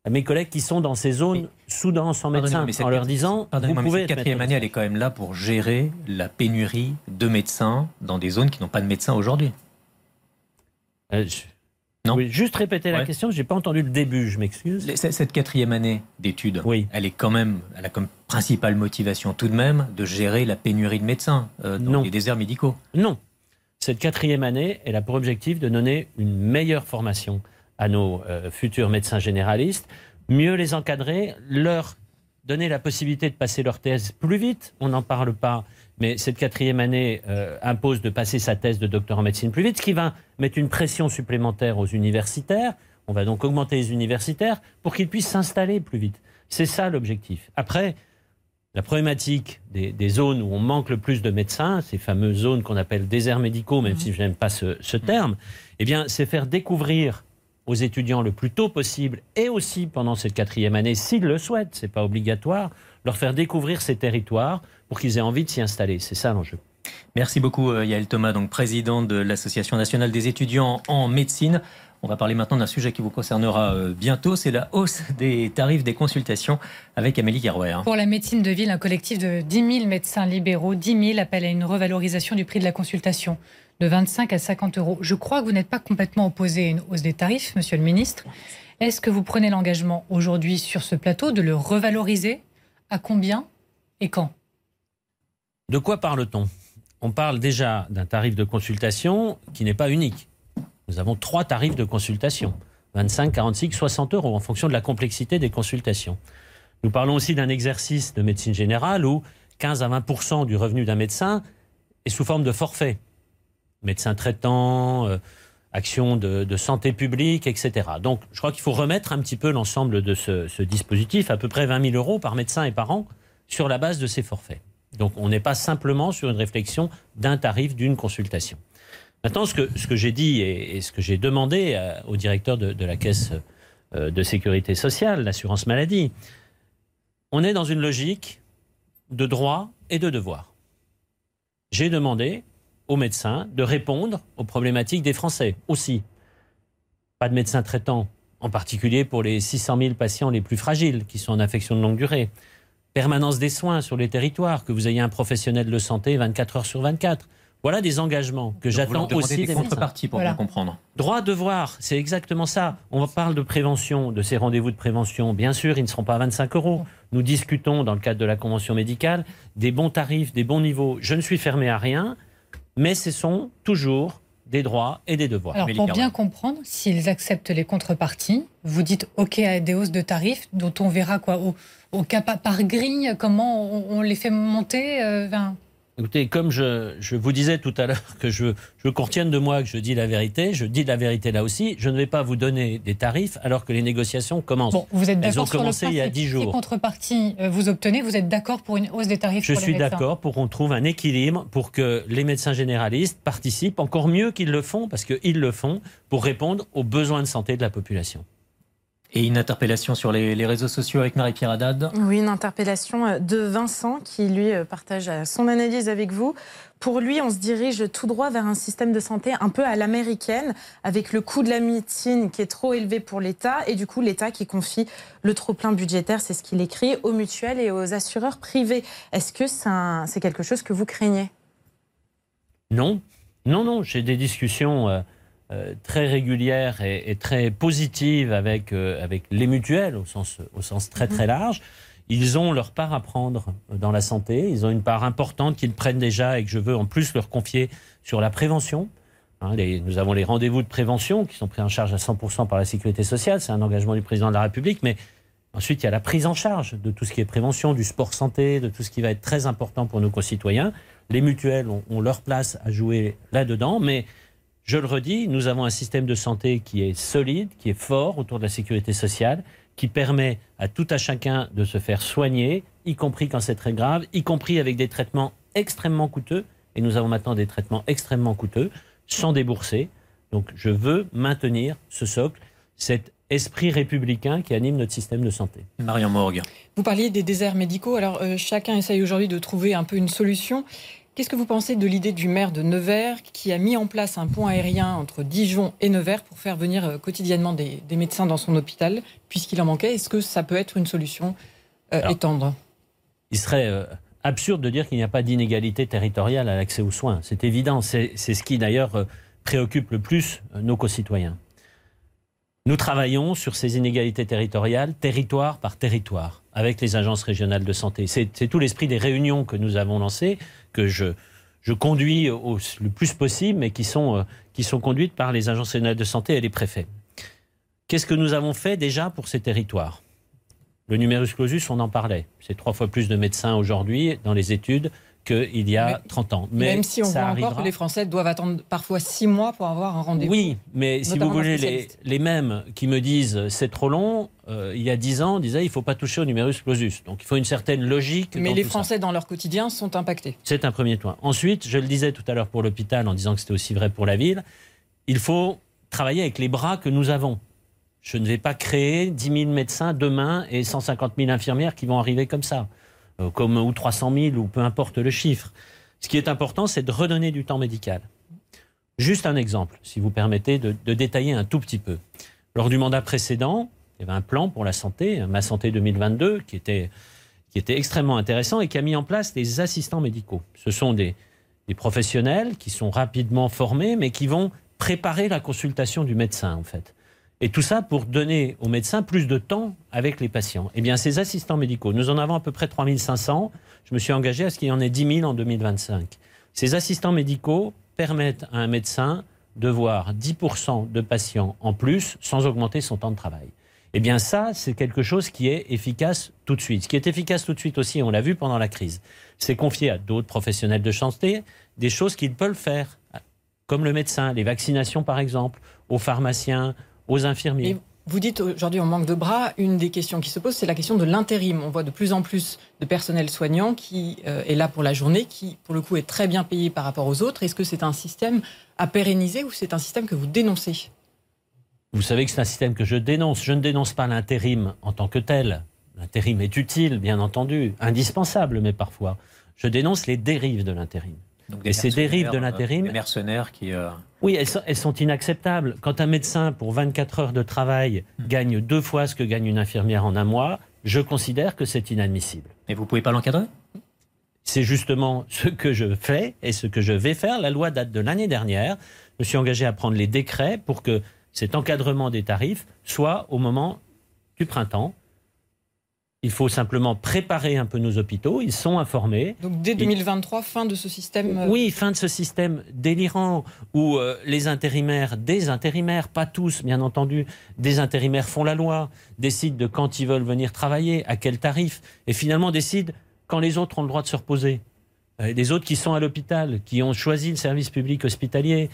à mes collègues qui sont dans ces zones sous-denses en médecins, en leur disant vous pouvez. Cette quatrième année, elle est quand même là pour gérer la pénurie de médecins dans des zones qui n'ont pas de médecins aujourd'hui. Euh, je... Non. Oui, juste répéter ouais. la question, j'ai pas entendu le début, je m'excuse. Cette quatrième année d'études, oui. elle est quand même, elle a comme principale motivation tout de même de gérer la pénurie de médecins euh, dans non. les déserts médicaux. Non, cette quatrième année, elle a pour objectif de donner une meilleure formation à nos euh, futurs médecins généralistes, mieux les encadrer, leur donner la possibilité de passer leur thèse plus vite. On n'en parle pas, mais cette quatrième année euh, impose de passer sa thèse de docteur en médecine plus vite, ce qui va mettre une pression supplémentaire aux universitaires. On va donc augmenter les universitaires pour qu'ils puissent s'installer plus vite. C'est ça l'objectif. Après, la problématique des, des, zones où on manque le plus de médecins, ces fameuses zones qu'on appelle déserts médicaux, même mmh. si je n'aime pas ce, ce terme, eh bien, c'est faire découvrir aux étudiants le plus tôt possible et aussi pendant cette quatrième année, s'ils le souhaitent, c'est pas obligatoire, leur faire découvrir ces territoires pour qu'ils aient envie de s'y installer. C'est ça l'enjeu. Merci beaucoup Yael Thomas, donc président de l'Association nationale des étudiants en médecine. On va parler maintenant d'un sujet qui vous concernera bientôt, c'est la hausse des tarifs des consultations avec Amélie Garouer. Pour la médecine de ville, un collectif de 10 000 médecins libéraux, 10 000 appellent à une revalorisation du prix de la consultation de 25 à 50 euros. Je crois que vous n'êtes pas complètement opposé à une hausse des tarifs, monsieur le ministre. Est-ce que vous prenez l'engagement aujourd'hui sur ce plateau de le revaloriser? À combien et quand? De quoi parle-t-on? On parle déjà d'un tarif de consultation qui n'est pas unique. Nous avons trois tarifs de consultation 25, 46, 60 euros en fonction de la complexité des consultations. Nous parlons aussi d'un exercice de médecine générale où 15 à 20% du revenu d'un médecin est sous forme de forfait médecins traitants, euh, actions de, de, santé publique, etc. Donc, je crois qu'il faut remettre un petit peu l'ensemble de ce, ce, dispositif, à peu près 20 000 euros par médecin et par an, sur la base de ces forfaits. Donc, on n'est pas simplement sur une réflexion d'un tarif, d'une consultation. Maintenant, ce que, j'ai dit et, ce que j'ai demandé à, au directeur de, de la Caisse euh, de sécurité sociale, l'assurance maladie, on est dans une logique de droit et de devoir. J'ai demandé aux médecins de répondre aux problématiques des Français aussi. Pas de médecins traitants, en particulier pour les 600 000 patients les plus fragiles qui sont en affection de longue durée. Permanence des soins sur les territoires, que vous ayez un professionnel de santé 24 heures sur 24. Voilà des engagements que j'attends aussi des contreparties pour bien comprendre. Droit, devoir, c'est exactement ça. On parle de prévention, de ces rendez-vous de prévention. Bien sûr, ils ne seront pas à 25 euros. Nous discutons, dans le cadre de la convention médicale, des bons tarifs, des bons niveaux. Je ne suis fermé à rien, mais ce sont toujours des droits et des devoirs. Alors, pour bien comprendre, s'ils acceptent les contreparties, vous dites OK à des hausses de tarifs, dont on verra quoi au, au cas par grille, comment on, les fait monter euh, Écoutez, comme je, vous disais tout à l'heure que je, je contienne de moi que je dis la vérité, je dis la vérité là aussi. Je ne vais pas vous donner des tarifs alors que les négociations commencent. Bon, vous êtes Elles ont commencé il y a 10 jours. Si contrepartie euh, vous obtenez, vous êtes d'accord pour une hausse des tarifs Je pour suis d'accord pour qu'on trouve un équilibre pour que les médecins généralistes participent encore mieux qu'ils le font, parce qu'ils le font, pour répondre aux besoins de santé de la population. Et une interpellation sur les, réseaux sociaux avec Marie-Pierre Haddad Oui, une interpellation euh, de Vincent qui, lui, euh, partage euh, son analyse avec vous. Pour lui, on se dirige tout droit vers un système de santé un peu à l'américaine, avec le coût de la médecine qui est trop élevé pour l'État, et du coup l'État qui confie le trop-plein budgétaire, c'est ce qu'il écrit, aux mutuelles et aux assureurs privés. Est-ce que c'est quelque chose que vous craignez? Non, non, non, j'ai des discussions... Euh, très régulière et, très positive avec, euh, avec les mutuelles au sens, au sens très très mhm. large. Ils ont leur part à prendre dans la santé. Ils ont une part importante qu'ils prennent déjà et que je veux en plus leur confier sur la prévention. Hein, nous avons les rendez-vous de prévention qui sont pris en charge à 100% par la sécurité sociale. C'est un engagement du président de la République. Mais ensuite, il y a la prise en charge de tout ce qui est prévention, du sport santé, de tout ce qui va être très important pour nos concitoyens. Les mutuelles ont, ont leur place à jouer là-dedans. Mais je le redis, nous avons un système de santé qui est solide, qui est fort autour de la sécurité sociale, qui permet à tout à chacun de se faire soigner, y compris quand c'est très grave, y compris avec des traitements extrêmement coûteux. Et nous avons maintenant des traitements extrêmement coûteux, sans débourser. Donc je veux maintenir ce socle, cet esprit républicain qui anime notre système de santé. Marion Morgue. Vous parliez des déserts médicaux. Alors euh, chacun essaye aujourd'hui de trouver un peu une solution. Qu'est-ce que vous pensez de l'idée du maire de Nevers qui a mis en place un pont aérien entre Dijon et Nevers pour faire venir euh, quotidiennement des, médecins dans son hôpital, puisqu'il en manquait Est-ce que ça peut être une solution euh, étendre? Il serait euh, absurde de dire qu'il n'y a pas d'inégalité territoriale à l'accès aux soins. C'est évident. C'est ce qui d'ailleurs préoccupe le plus nos concitoyens. Nous travaillons sur ces inégalités territoriales, territoire par territoire, avec les agences régionales de santé. C'est tout l'esprit des réunions que nous avons lancées que je, conduis le plus possible, mais qui sont, euh, qui sont conduites par les agences de santé et les préfets. Qu'est-ce que nous avons fait déjà pour ces territoires? Le numerus clausus, on en parlait. C'est trois fois plus de médecins aujourd'hui dans les études qu'il y a 30 ans. Mais même si on voit encore que les Français doivent attendre parfois 6 mois pour avoir un rendez-vous. Oui, mais si vous voulez, les, les, mêmes qui me disent c'est trop long, euh, il y a 10 ans, disaient il ne faut pas toucher au numerus clausus. Donc il faut une certaine logique. Mais les Français, dans leur quotidien, sont impactés. C'est un premier point. Ensuite, je le disais tout à l'heure pour l'hôpital, en disant que c'était aussi vrai pour la ville, il faut travailler avec les bras que nous avons. Je ne vais pas créer 10 000 médecins demain et 150 000 infirmières qui vont arriver comme ça. Euh, comme, ou 300 000, ou peu importe le chiffre. Ce qui est important, c'est de redonner du temps médical. Juste un exemple, si vous permettez de, détailler un tout petit peu. Lors du mandat précédent, il y avait un plan pour la santé, Ma Santé 2022, qui était, qui était extrêmement intéressant et qui a mis en place des assistants médicaux. Ce sont des, des professionnels qui sont rapidement formés, mais qui vont préparer la consultation du médecin, en fait. Et tout ça pour donner aux médecins plus de temps avec les patients. Eh bien, ces assistants médicaux, nous en avons à peu près 3500. Je me suis engagé à ce qu'il y en ait 10 000 en 2025. Ces assistants médicaux permettent à un médecin de voir 10% de patients en plus sans augmenter son temps de travail. Eh bien ça, c'est quelque chose qui est efficace tout de suite. Ce qui est efficace tout de suite aussi, on l'a vu pendant la crise, c'est confier à d'autres professionnels de santé des choses qu'ils peuvent faire, comme le médecin, les vaccinations par exemple, aux pharmaciens, aux infirmiers. vous dites aujourd'hui on manque de bras. Une des questions qui se pose, c'est la question de l'intérim. On voit de plus en plus de personnel soignant qui euh, est là pour la journée, qui pour le coup est très bien payé par rapport aux autres. Est-ce que c'est un système à pérenniser ou c'est un système que vous dénoncez? Vous savez que c'est un système que je dénonce. Je ne dénonce pas l'intérim en tant que tel. L'intérim est utile, bien entendu, indispensable, mais parfois. Je dénonce les dérives de l'intérim. Et ces dérives de l'intérim. Les mercenaires qui. Oui, elles sont, elles sont, inacceptables. Quand un médecin, pour 24 heures de travail, hmm. gagne deux fois ce que gagne une infirmière en un mois, je considère que c'est inadmissible. Et vous ne pouvez pas l'encadrer? C'est justement ce que je fais et ce que je vais faire. La loi date de l'année dernière. Je me suis engagé à prendre les décrets pour que cet encadrement des tarifs soit au moment du printemps. Il faut simplement préparer un peu nos hôpitaux. Ils sont informés. Donc dès 2023, fin de ce système. Euh, oui, fin de ce système délirant où euh, les intérimaires, des intérimaires, pas tous bien entendu, des intérimaires font la loi, décident de quand ils veulent venir travailler, à quel tarif, et finalement décident quand les autres ont le droit de se reposer. Euh, les autres qui sont à l'hôpital, qui ont choisi le service public hospitalier,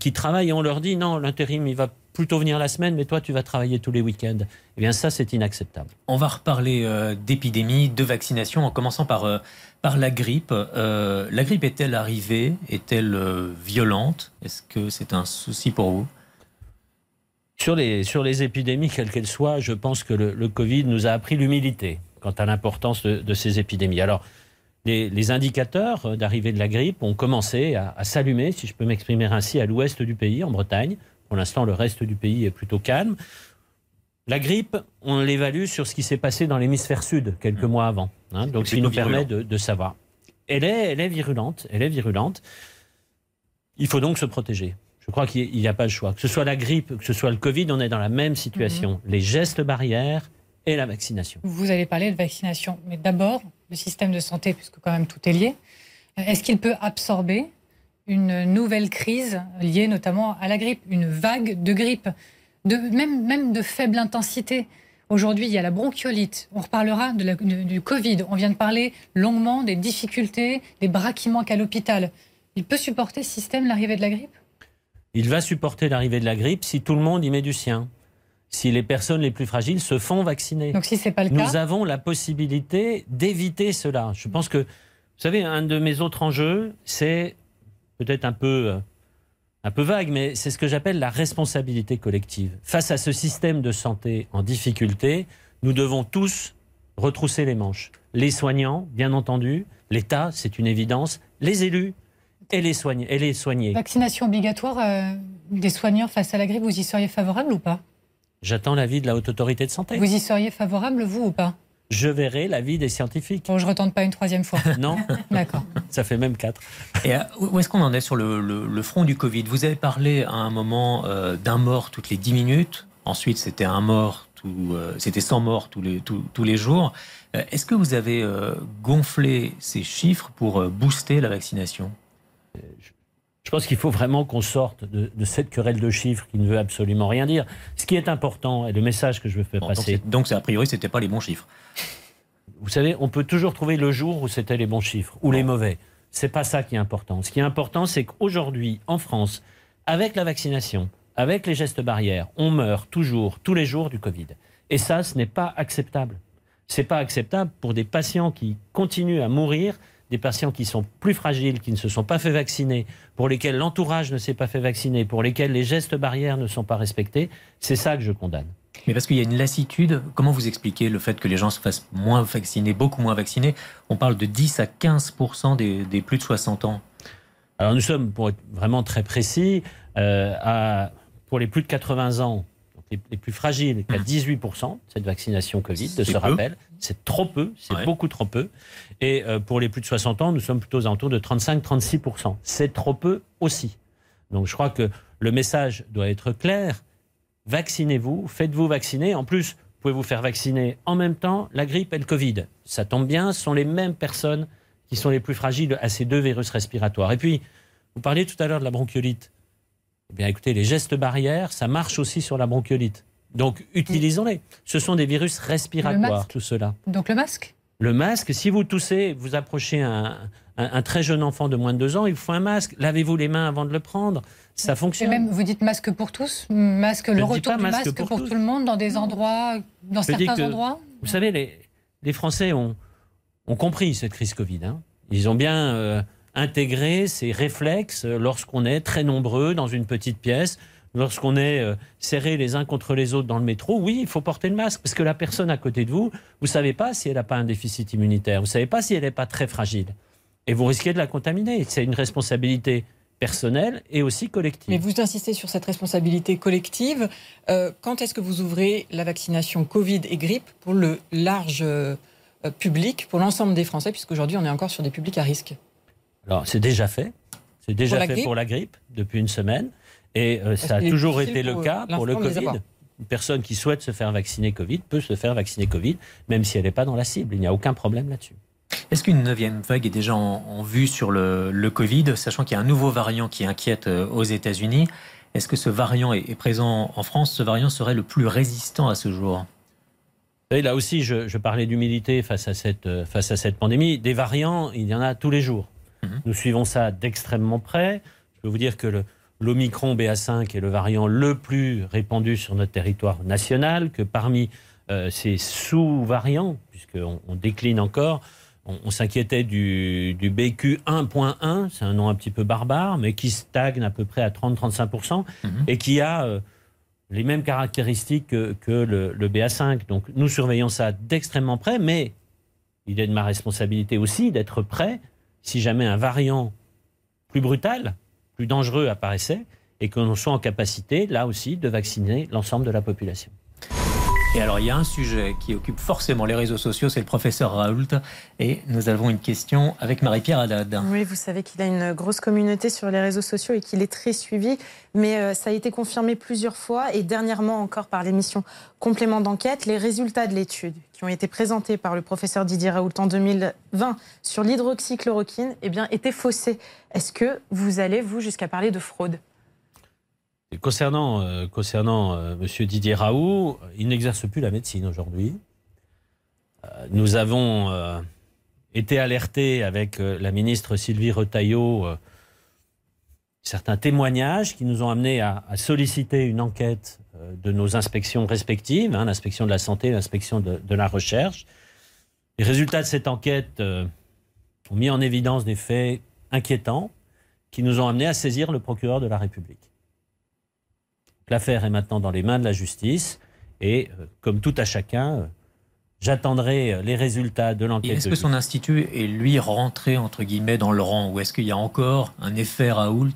qui travaillent, et on leur dit non, l'intérim, il va plutôt venir la semaine, mais toi, tu vas travailler tous les week-ends. Eh bien, ça, c'est inacceptable. On va reparler euh, d'épidémie, de vaccination, en commençant par, euh, par la grippe. Euh, la grippe est-elle arrivée? Est-elle violente? Est-ce que c'est un souci pour vous? Sur les, sur les épidémies, quelles qu'elles soient, je pense que le, Covid nous a appris l'humilité quant à l'importance de, ces épidémies. Alors, les, indicateurs d'arrivée de la grippe ont commencé à, à s'allumer, si je peux m'exprimer ainsi, à l'ouest du pays, en Bretagne. Pour l'instant, le reste du pays est plutôt calme. La grippe, on l'évalue sur ce qui s'est passé dans l'hémisphère sud quelques mmh. mois avant. Hein, donc, ce qui nous permet de, savoir. Elle est, elle est virulente. Elle est virulente. Il faut donc se protéger. Je crois qu'il n'y a pas le choix. Que ce soit la grippe, que ce soit le Covid, on est dans la même situation. Mmh. Les gestes barrières et la vaccination. Vous allez parler de vaccination, mais d'abord, le système de santé, puisque quand même tout est lié, est-ce qu'il peut absorber une nouvelle crise liée notamment à la grippe, une vague de grippe, de, même, même de faible intensité. Aujourd'hui, il y a la bronchiolite. On reparlera de du Covid. On vient de parler longuement des difficultés, des bras qui manquent à l'hôpital. Il peut supporter ce système l'arrivée de la grippe? Il va supporter l'arrivée de la grippe si tout le monde y met du sien. Si les personnes les plus fragiles se font vacciner. Donc si c'est pas le Nous avons la possibilité d'éviter cela. Je pense que, vous savez, un de mes autres enjeux, c'est peut-être un peu, euh, un peu vague, mais c'est ce que j'appelle la responsabilité collective. Face à ce système de santé en difficulté, nous devons tous retrousser les manches. Les soignants, bien entendu, l'État, c'est une évidence, les élus et les, soignés, et les soignés. Vaccination obligatoire euh, des soignants face à la grippe, vous y seriez favorable ou pas? J'attends l'avis de la Haute Autorité de Santé. Vous y seriez favorable, vous, ou pas? Je verrai l'avis des scientifiques. Bon, je ne retente pas une troisième fois. non. D'accord. Ça fait même quatre. Et euh, où est-ce qu'on en est sur le, front du Covid? Vous avez parlé à un moment euh, d'un mort toutes les dix minutes. Ensuite, c'était un mort, tout, euh, c'était 100 morts tous les, tous les jours. est-ce que vous avez gonflé ces chiffres pour booster la vaccination? Je pense qu'il faut vraiment qu'on sorte de, cette querelle de chiffres qui ne veut absolument rien dire. Ce qui est important, et le message que je veux faire passer. Donc, a priori, ce n'était pas les bons chiffres. Vous savez, on peut toujours trouver le jour où c'était les bons chiffres ou les mauvais. C'est pas ça qui est important. Ce qui est important, c'est qu'aujourd'hui, en France, avec la vaccination, avec les gestes barrières, on meurt toujours, tous les jours du Covid. Et ça, ce n'est pas acceptable. C'est pas acceptable pour des patients qui continuent à mourir des patients qui sont plus fragiles, qui ne se sont pas fait vacciner, pour lesquels l'entourage ne s'est pas fait vacciner, pour lesquels les gestes barrières ne sont pas respectés, c'est ça que je condamne. Mais parce qu'il y a une lassitude, comment vous expliquez le fait que les gens se fassent moins vacciner, beaucoup moins vaccinés On parle de 10 à 15 des, des plus de 60 ans. Alors nous sommes, pour être vraiment très précis, euh, à, pour les plus de 80 ans, les, plus fragiles, qu'à 18% cette vaccination Covid, de ce rappel. C'est trop peu, c'est beaucoup trop peu. Et euh, pour les plus de 60 ans, nous sommes plutôt aux alentours de 35-36%. C'est trop peu aussi. Donc je crois que le message doit être clair. Vaccinez-vous, faites-vous vacciner. En plus, vous pouvez vous faire vacciner en même temps la grippe et le Covid? Ça tombe bien, ce sont les mêmes personnes qui sont les plus fragiles à ces deux virus respiratoires. Et puis, vous parliez tout à l'heure de la bronchiolite. Eh bien, écoutez, les gestes barrières, ça marche aussi sur la bronchiolite. Donc, utilisons-les. Ce sont des virus respiratoires, tout cela. Donc, le masque Le masque, si vous toussez, vous approchez un, un, très jeune enfant de moins de deux ans, il faut un masque. Lavez-vous les mains avant de le prendre. Ça fonctionne. Et même, vous dites masque pour tous masque, Le retour du masque, pour, tout le monde dans des endroits, dans certains endroits Vous savez, les, les Français ont, ont compris cette crise Covid. Hein. Ils ont bien... Euh, intégrer ces réflexes lorsqu'on est très nombreux dans une petite pièce, lorsqu'on est euh, serré les uns contre les autres dans le métro. Oui, il faut porter le masque parce que la personne à côté de vous, vous ne savez pas si elle n'a pas un déficit immunitaire, vous ne savez pas si elle n'est pas très fragile. et vous risquez de la contaminer. C'est une responsabilité personnelle et aussi collective. Mais vous insistez sur cette responsabilité collective. Euh, quand est-ce que vous ouvrez la vaccination Covid et grippe pour le large euh, public, pour l'ensemble des Français, puisqu'aujourd'hui on est encore sur des publics à risque? Alors c'est déjà fait. C'est déjà fait pour la grippe depuis une semaine. Et euh, ça a toujours été le cas pour le Covid. Une personne qui souhaite se faire vacciner Covid peut se faire vacciner Covid, même si elle n'est pas dans la cible. Il n'y a aucun problème là-dessus. Est-ce qu'une neuvième vague est déjà en, vue sur le, Covid, sachant qu'il y a un nouveau variant qui inquiète euh, aux États-Unis? Est-ce que ce variant est, présent en France? Ce variant serait le plus résistant à ce jour? Et là aussi, je, parlais d'humilité face, à cette, euh, face à cette pandémie. Des variants, il y en a tous les jours. Mhm. Nous suivons ça d'extrêmement près. Je peux vous dire que l'Omicron BA5 est le variant le plus répandu sur notre territoire national, que parmi euh, ces sous-variants, puisqu'on on décline encore, on, s'inquiétait du, BQ 1.1, c'est un nom un petit peu barbare, mais qui stagne à peu près à 30-35%, mhm. et qui a euh, les mêmes caractéristiques que, le, BA5. Donc nous surveillons ça d'extrêmement près, mais il est de ma responsabilité aussi d'être prêt si jamais un variant plus brutal, plus dangereux apparaissait, et que l'on soit en capacité, là aussi, de vacciner l'ensemble de la population. Et alors, il y a un sujet qui occupe forcément les réseaux sociaux, c'est le professeur Raoult. Et nous avons une question avec Marie-Pierre Haddad. Oui, vous savez qu'il a une grosse communauté sur les réseaux sociaux et qu'il est très suivi. Mais euh, ça a été confirmé plusieurs fois et dernièrement encore par l'émission Complément d'enquête. Les résultats de l'étude qui ont été présentés par le professeur Didier Raoult en 2020 sur l'hydroxychloroquine eh bien, étaient faussés. Est-ce que vous allez, vous, jusqu'à parler de fraude? Concernant euh, euh, M. Didier Raoult, il n'exerce plus la médecine aujourd'hui. Euh, nous avons été alertés avec la ministre Sylvie Retailleau certains témoignages qui nous ont amenés à, solliciter une enquête de nos inspections respectives, hein, l'inspection de la santé, l'inspection de, la recherche. Les résultats de cette enquête ont mis en évidence des faits inquiétants qui nous ont amenés à saisir le procureur de la République. L'affaire est maintenant dans les mains de la justice et, euh, comme tout à chacun, euh, j'attendrai euh, les résultats de l'enquête. Est-ce que son institut est, lui, rentré, entre guillemets, dans le rang Ou est-ce qu'il y a encore un effet Raoult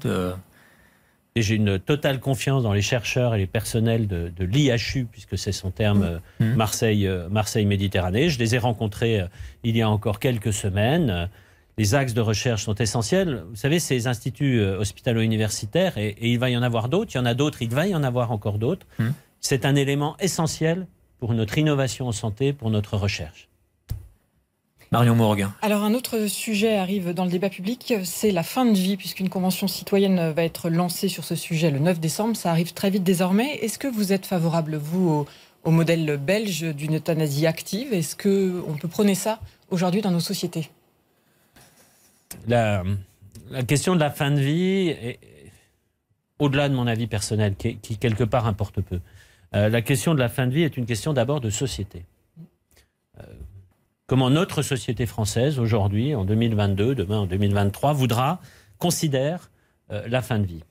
j'ai une totale confiance dans les chercheurs et les personnels de, l'IHU, puisque c'est son terme mmh. Marseille, Marseille Méditerranée. Je les ai rencontrés il y a encore quelques semaines les axes de recherche sont essentiels. Vous savez, ces instituts euh, hospitalo-universitaires, et, il va y en avoir d'autres, il y en a d'autres, il va y en avoir encore d'autres, hmm. c'est un élément essentiel pour notre innovation en santé, pour notre recherche. Marion Morgan. Alors un autre sujet arrive dans le débat public, c'est la fin de vie, puisqu'une convention citoyenne va être lancée sur ce sujet le 9 décembre. Ça arrive très vite désormais. Est-ce que vous êtes favorable, vous, au, au modèle belge d'une euthanasie active? Est-ce qu'on peut prôner ça aujourd'hui dans nos sociétés? La, question de la fin de vie, au-delà de mon avis personnel, qui, quelque part importe peu, euh, la question de la fin de vie est une question d'abord de société. Euh, comment notre société française, aujourd'hui, en 2022, demain en 2023, voudra, considère euh, la fin de vie.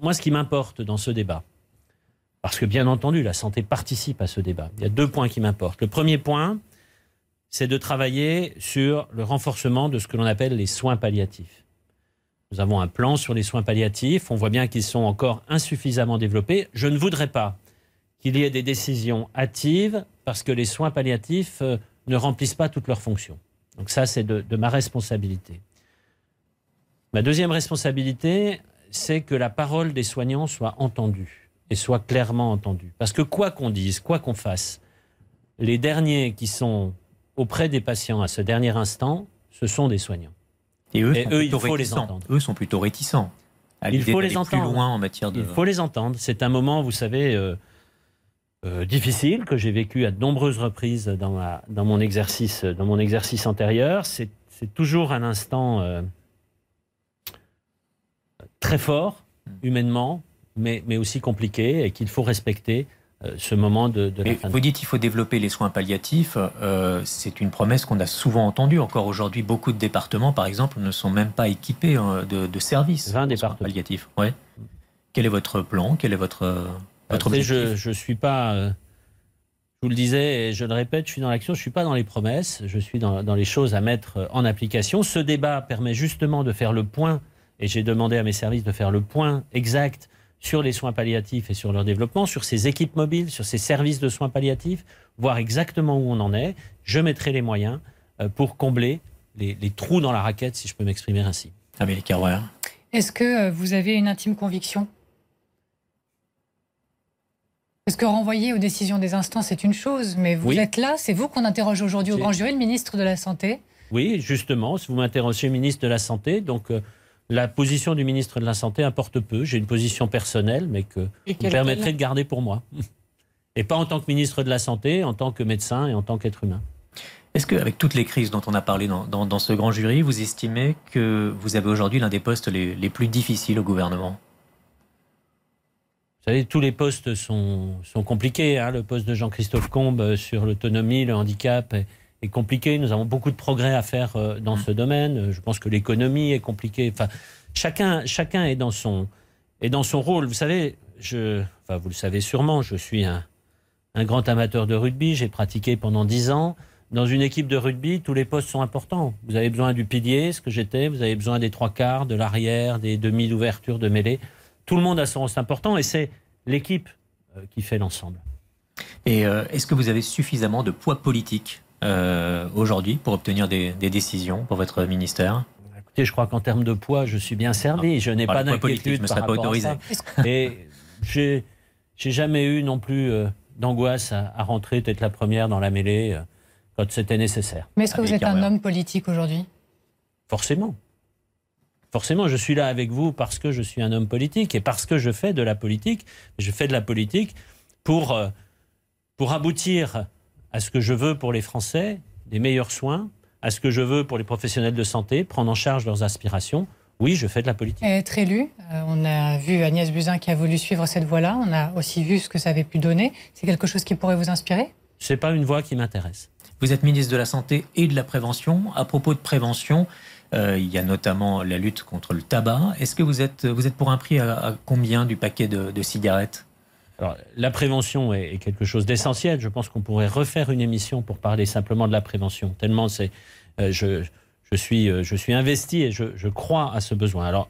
Moi, ce qui m'importe dans ce débat, parce que bien entendu, la santé participe à ce débat, il y a deux points qui m'importent. Le premier point, c'est de travailler sur le renforcement de ce que l'on appelle les soins palliatifs. Nous avons un plan sur les soins palliatifs. On voit bien qu'ils sont encore insuffisamment développés. Je ne voudrais pas qu'il y ait des décisions hâtives parce que les soins palliatifs euh, ne remplissent pas toutes leurs fonctions. Donc ça, c'est de, ma responsabilité. Ma deuxième responsabilité, c'est que la parole des soignants soit entendue et soit clairement entendue. Parce que quoi qu'on dise, quoi qu'on fasse, les derniers qui sont auprès des patients à ce dernier instant, ce sont des soignants. Et eux, il faut les entendre. Eux sont plutôt réticents. il faut les entendre. Plus loin en matière de... Il faut les entendre. C'est un moment, vous savez, euh, euh, difficile que j'ai vécu à de nombreuses reprises dans, dans, mon, exercice, dans mon exercice antérieur. C'est toujours un instant euh, très fort, hmm. humainement, mais, mais aussi compliqué et qu'il faut respecter ce moment de, la fin Vous dites qu'il faut développer les soins palliatifs. Euh, c'est une promesse qu'on a souvent entendue. Encore aujourd'hui, beaucoup de départements, par exemple, ne sont même pas équipés hein, de, services 20 départements. palliatifs. Ouais. Quel est votre plan? Quel est votre, votre Je ne suis pas, Je vous le disais et je le répète, je suis dans l'action, je ne suis pas dans les promesses, je suis dans, dans, les choses à mettre en application. Ce débat permet justement de faire le point, et j'ai demandé à mes services de faire le point exact sur les soins palliatifs et sur leur développement, sur ces équipes mobiles, sur ces services de soins palliatifs, voir exactement où on en est. Je mettrai les moyens euh, pour combler les, les trous dans la raquette, si je peux m'exprimer ainsi. Amélie Carouer. Est-ce que euh, vous avez une intime conviction? Parce que renvoyer aux décisions des instants, c'est une chose, mais vous Oui. êtes là, c'est vous qu'on interroge aujourd'hui au grand jury, le ministre de la Santé. Oui, justement, si vous m'interrogez ministre de la Santé, donc euh, la position du ministre de la Santé importe peu. J'ai une position personnelle, mais que vous permettrait est-elle de garder pour moi. Et pas en tant que ministre de la Santé, en tant que médecin et en tant qu'être humain. Est-ce qu'avec toutes les crises dont on a parlé dans, dans- dans ce grand jury, vous estimez que vous avez aujourd'hui l'un des postes les, les plus difficiles au gouvernement? Vous savez, tous les postes sont, sont compliqués. hein. Le poste de Jean-Christophe Combe euh, sur l'autonomie, le handicap est compliqué. Nous avons beaucoup de progrès à faire euh, dans ce domaine. Euh, Je pense que l'économie est compliquée. Enfin, chacun, chacun est, dans son, est dans son rôle. Vous savez, je, enfin, vous le savez sûrement, je suis un, un grand amateur de rugby. J'ai pratiqué pendant dix ans. Dans une équipe de rugby, tous les postes sont importants. Vous avez besoin du pilier, ce que j'étais. Vous avez besoin des trois quarts, de l'arrière, des demi d'ouverture, de mêlée. Tout le monde a son rôle important et c'est l'équipe euh, qui fait l'ensemble. Et euh, est-ce que vous avez suffisamment de poids politique aujourd'hui pour obtenir des, des décisions pour votre ministère Écoutez, je crois qu'en termes de poids, je suis bien servi. Je n'ai pas d'inquiétude me par serais pas rapport à autorisé. ça. Et j'ai jamais eu non plus euh, d'angoisse à, à rentrer tête la première dans la mêlée euh, quand c'était nécessaire. Mais est-ce que vous êtes un homme politique aujourd'hui? Forcément. Forcément, je suis là avec vous parce que je suis un homme politique et parce que je fais de la politique. Je fais de la politique pour, euh, pour aboutir à ce que je veux pour les Français, des meilleurs soins, à ce que je veux pour les professionnels de santé, prendre en charge leurs aspirations. Oui, je fais de la politique. Et Être élu, euh, on a vu Agnès Buzyn qui a voulu suivre cette voie-là, on a aussi vu ce que ça avait pu donner. C'est quelque chose qui pourrait vous inspirer? C'est pas une voie qui m'intéresse. Vous êtes ministre de la Santé et de la Prévention. À propos de prévention, euh, il y a notamment la lutte contre le tabac. Est-ce que vous êtes, vous êtes pour un prix à, à combien du paquet de, de cigarettes? Alors, la prévention est, quelque chose d'essentiel. Je pense qu'on pourrait refaire une émission pour parler simplement de la prévention. Tellement c'est, euh, je, suis, euh, je suis investi et je, crois à ce besoin. Alors,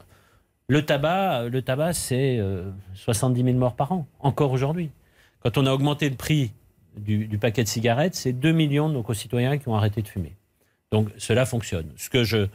le tabac, euh, le tabac, c'est euh, 70 000 morts par an, encore aujourd'hui. Quand on a augmenté le prix du, du paquet de cigarettes, c'est 2 millions de nos concitoyens qui ont arrêté de fumer. Donc, cela fonctionne. Ce que je,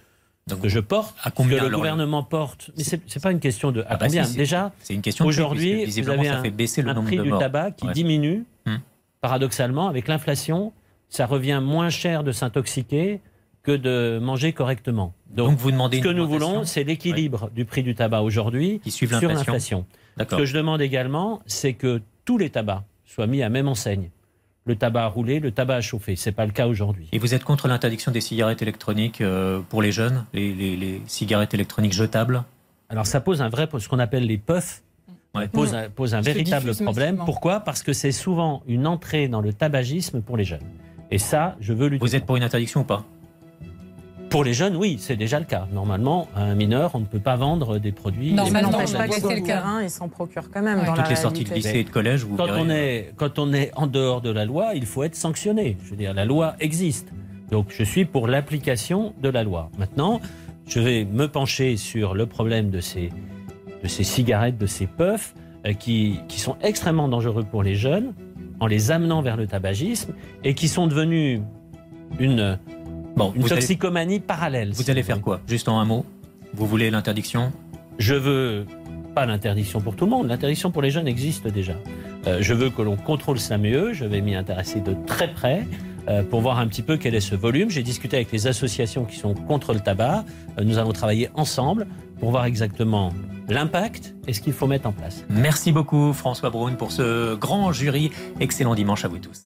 ce que je porte, à combien ce que le gouvernement porte, mais c'est c'est pas une question de à Ah bah combien. si, Déjà, c'est une question aujourd'hui, vous avez ça un, fait baisser le un nombre prix de du morts. tabac qui Ouais. diminue. Hmm. Paradoxalement, avec l'inflation, ça revient moins cher de s'intoxiquer que de manger correctement. Donc, Donc vous demandez ce que nous voulons, c'est l'équilibre du prix du tabac aujourd'hui sur l'inflation. Ce que je demande également, c'est que tous les tabacs soient mis à même enseigne. Le tabac à rouler, le tabac à chauffer. C'est pas le cas aujourd'hui. Et vous êtes contre l'interdiction des cigarettes électroniques euh, pour les jeunes, les, les- les cigarettes électroniques jetables? Alors ça pose un vrai, ce qu'on appelle les puffs, Ouais. pose un, pose véritable problème. Pourquoi? Parce que c'est souvent une entrée dans le tabagisme pour les jeunes. Et ça, je veux lutter. Vous êtes pour une interdiction ou pas? Pour les jeunes, oui, c'est déjà le cas. Normalement, à un mineur, on ne peut pas vendre des produits. Non, Ça Normalement, n'empêche on pas a que ils s'en procurent quand même Ouais. dans Toutes la les sorties de lycée et de collège, vous quand verrez. on, est, quand on est en dehors de la loi, il faut être sanctionné. Je veux dire, la loi existe. Donc, je suis pour l'application de la loi. Maintenant, je vais me pencher sur le problème de ces, de ces cigarettes, de ces puffs, euh, qui, qui sont extrêmement dangereux pour les jeunes, en les amenant vers le tabagisme, et qui sont devenus une, Bon, une allez, toxicomanie parallèle. vous si allez faire quoi? Juste en un mot Vous voulez l'interdiction? Je veux pas l'interdiction pour tout le monde. L'interdiction pour les jeunes existe déjà. Euh, je veux que l'on contrôle ça mieux. Je vais m'y intéresser de très près euh, pour voir un petit peu quel est ce volume. J'ai discuté avec les associations qui sont contre le tabac. Euh, nous allons travailler ensemble pour voir exactement l'impact et ce qu'il faut mettre en place. Merci beaucoup François Braun pour ce grand jury. Excellent dimanche à vous tous.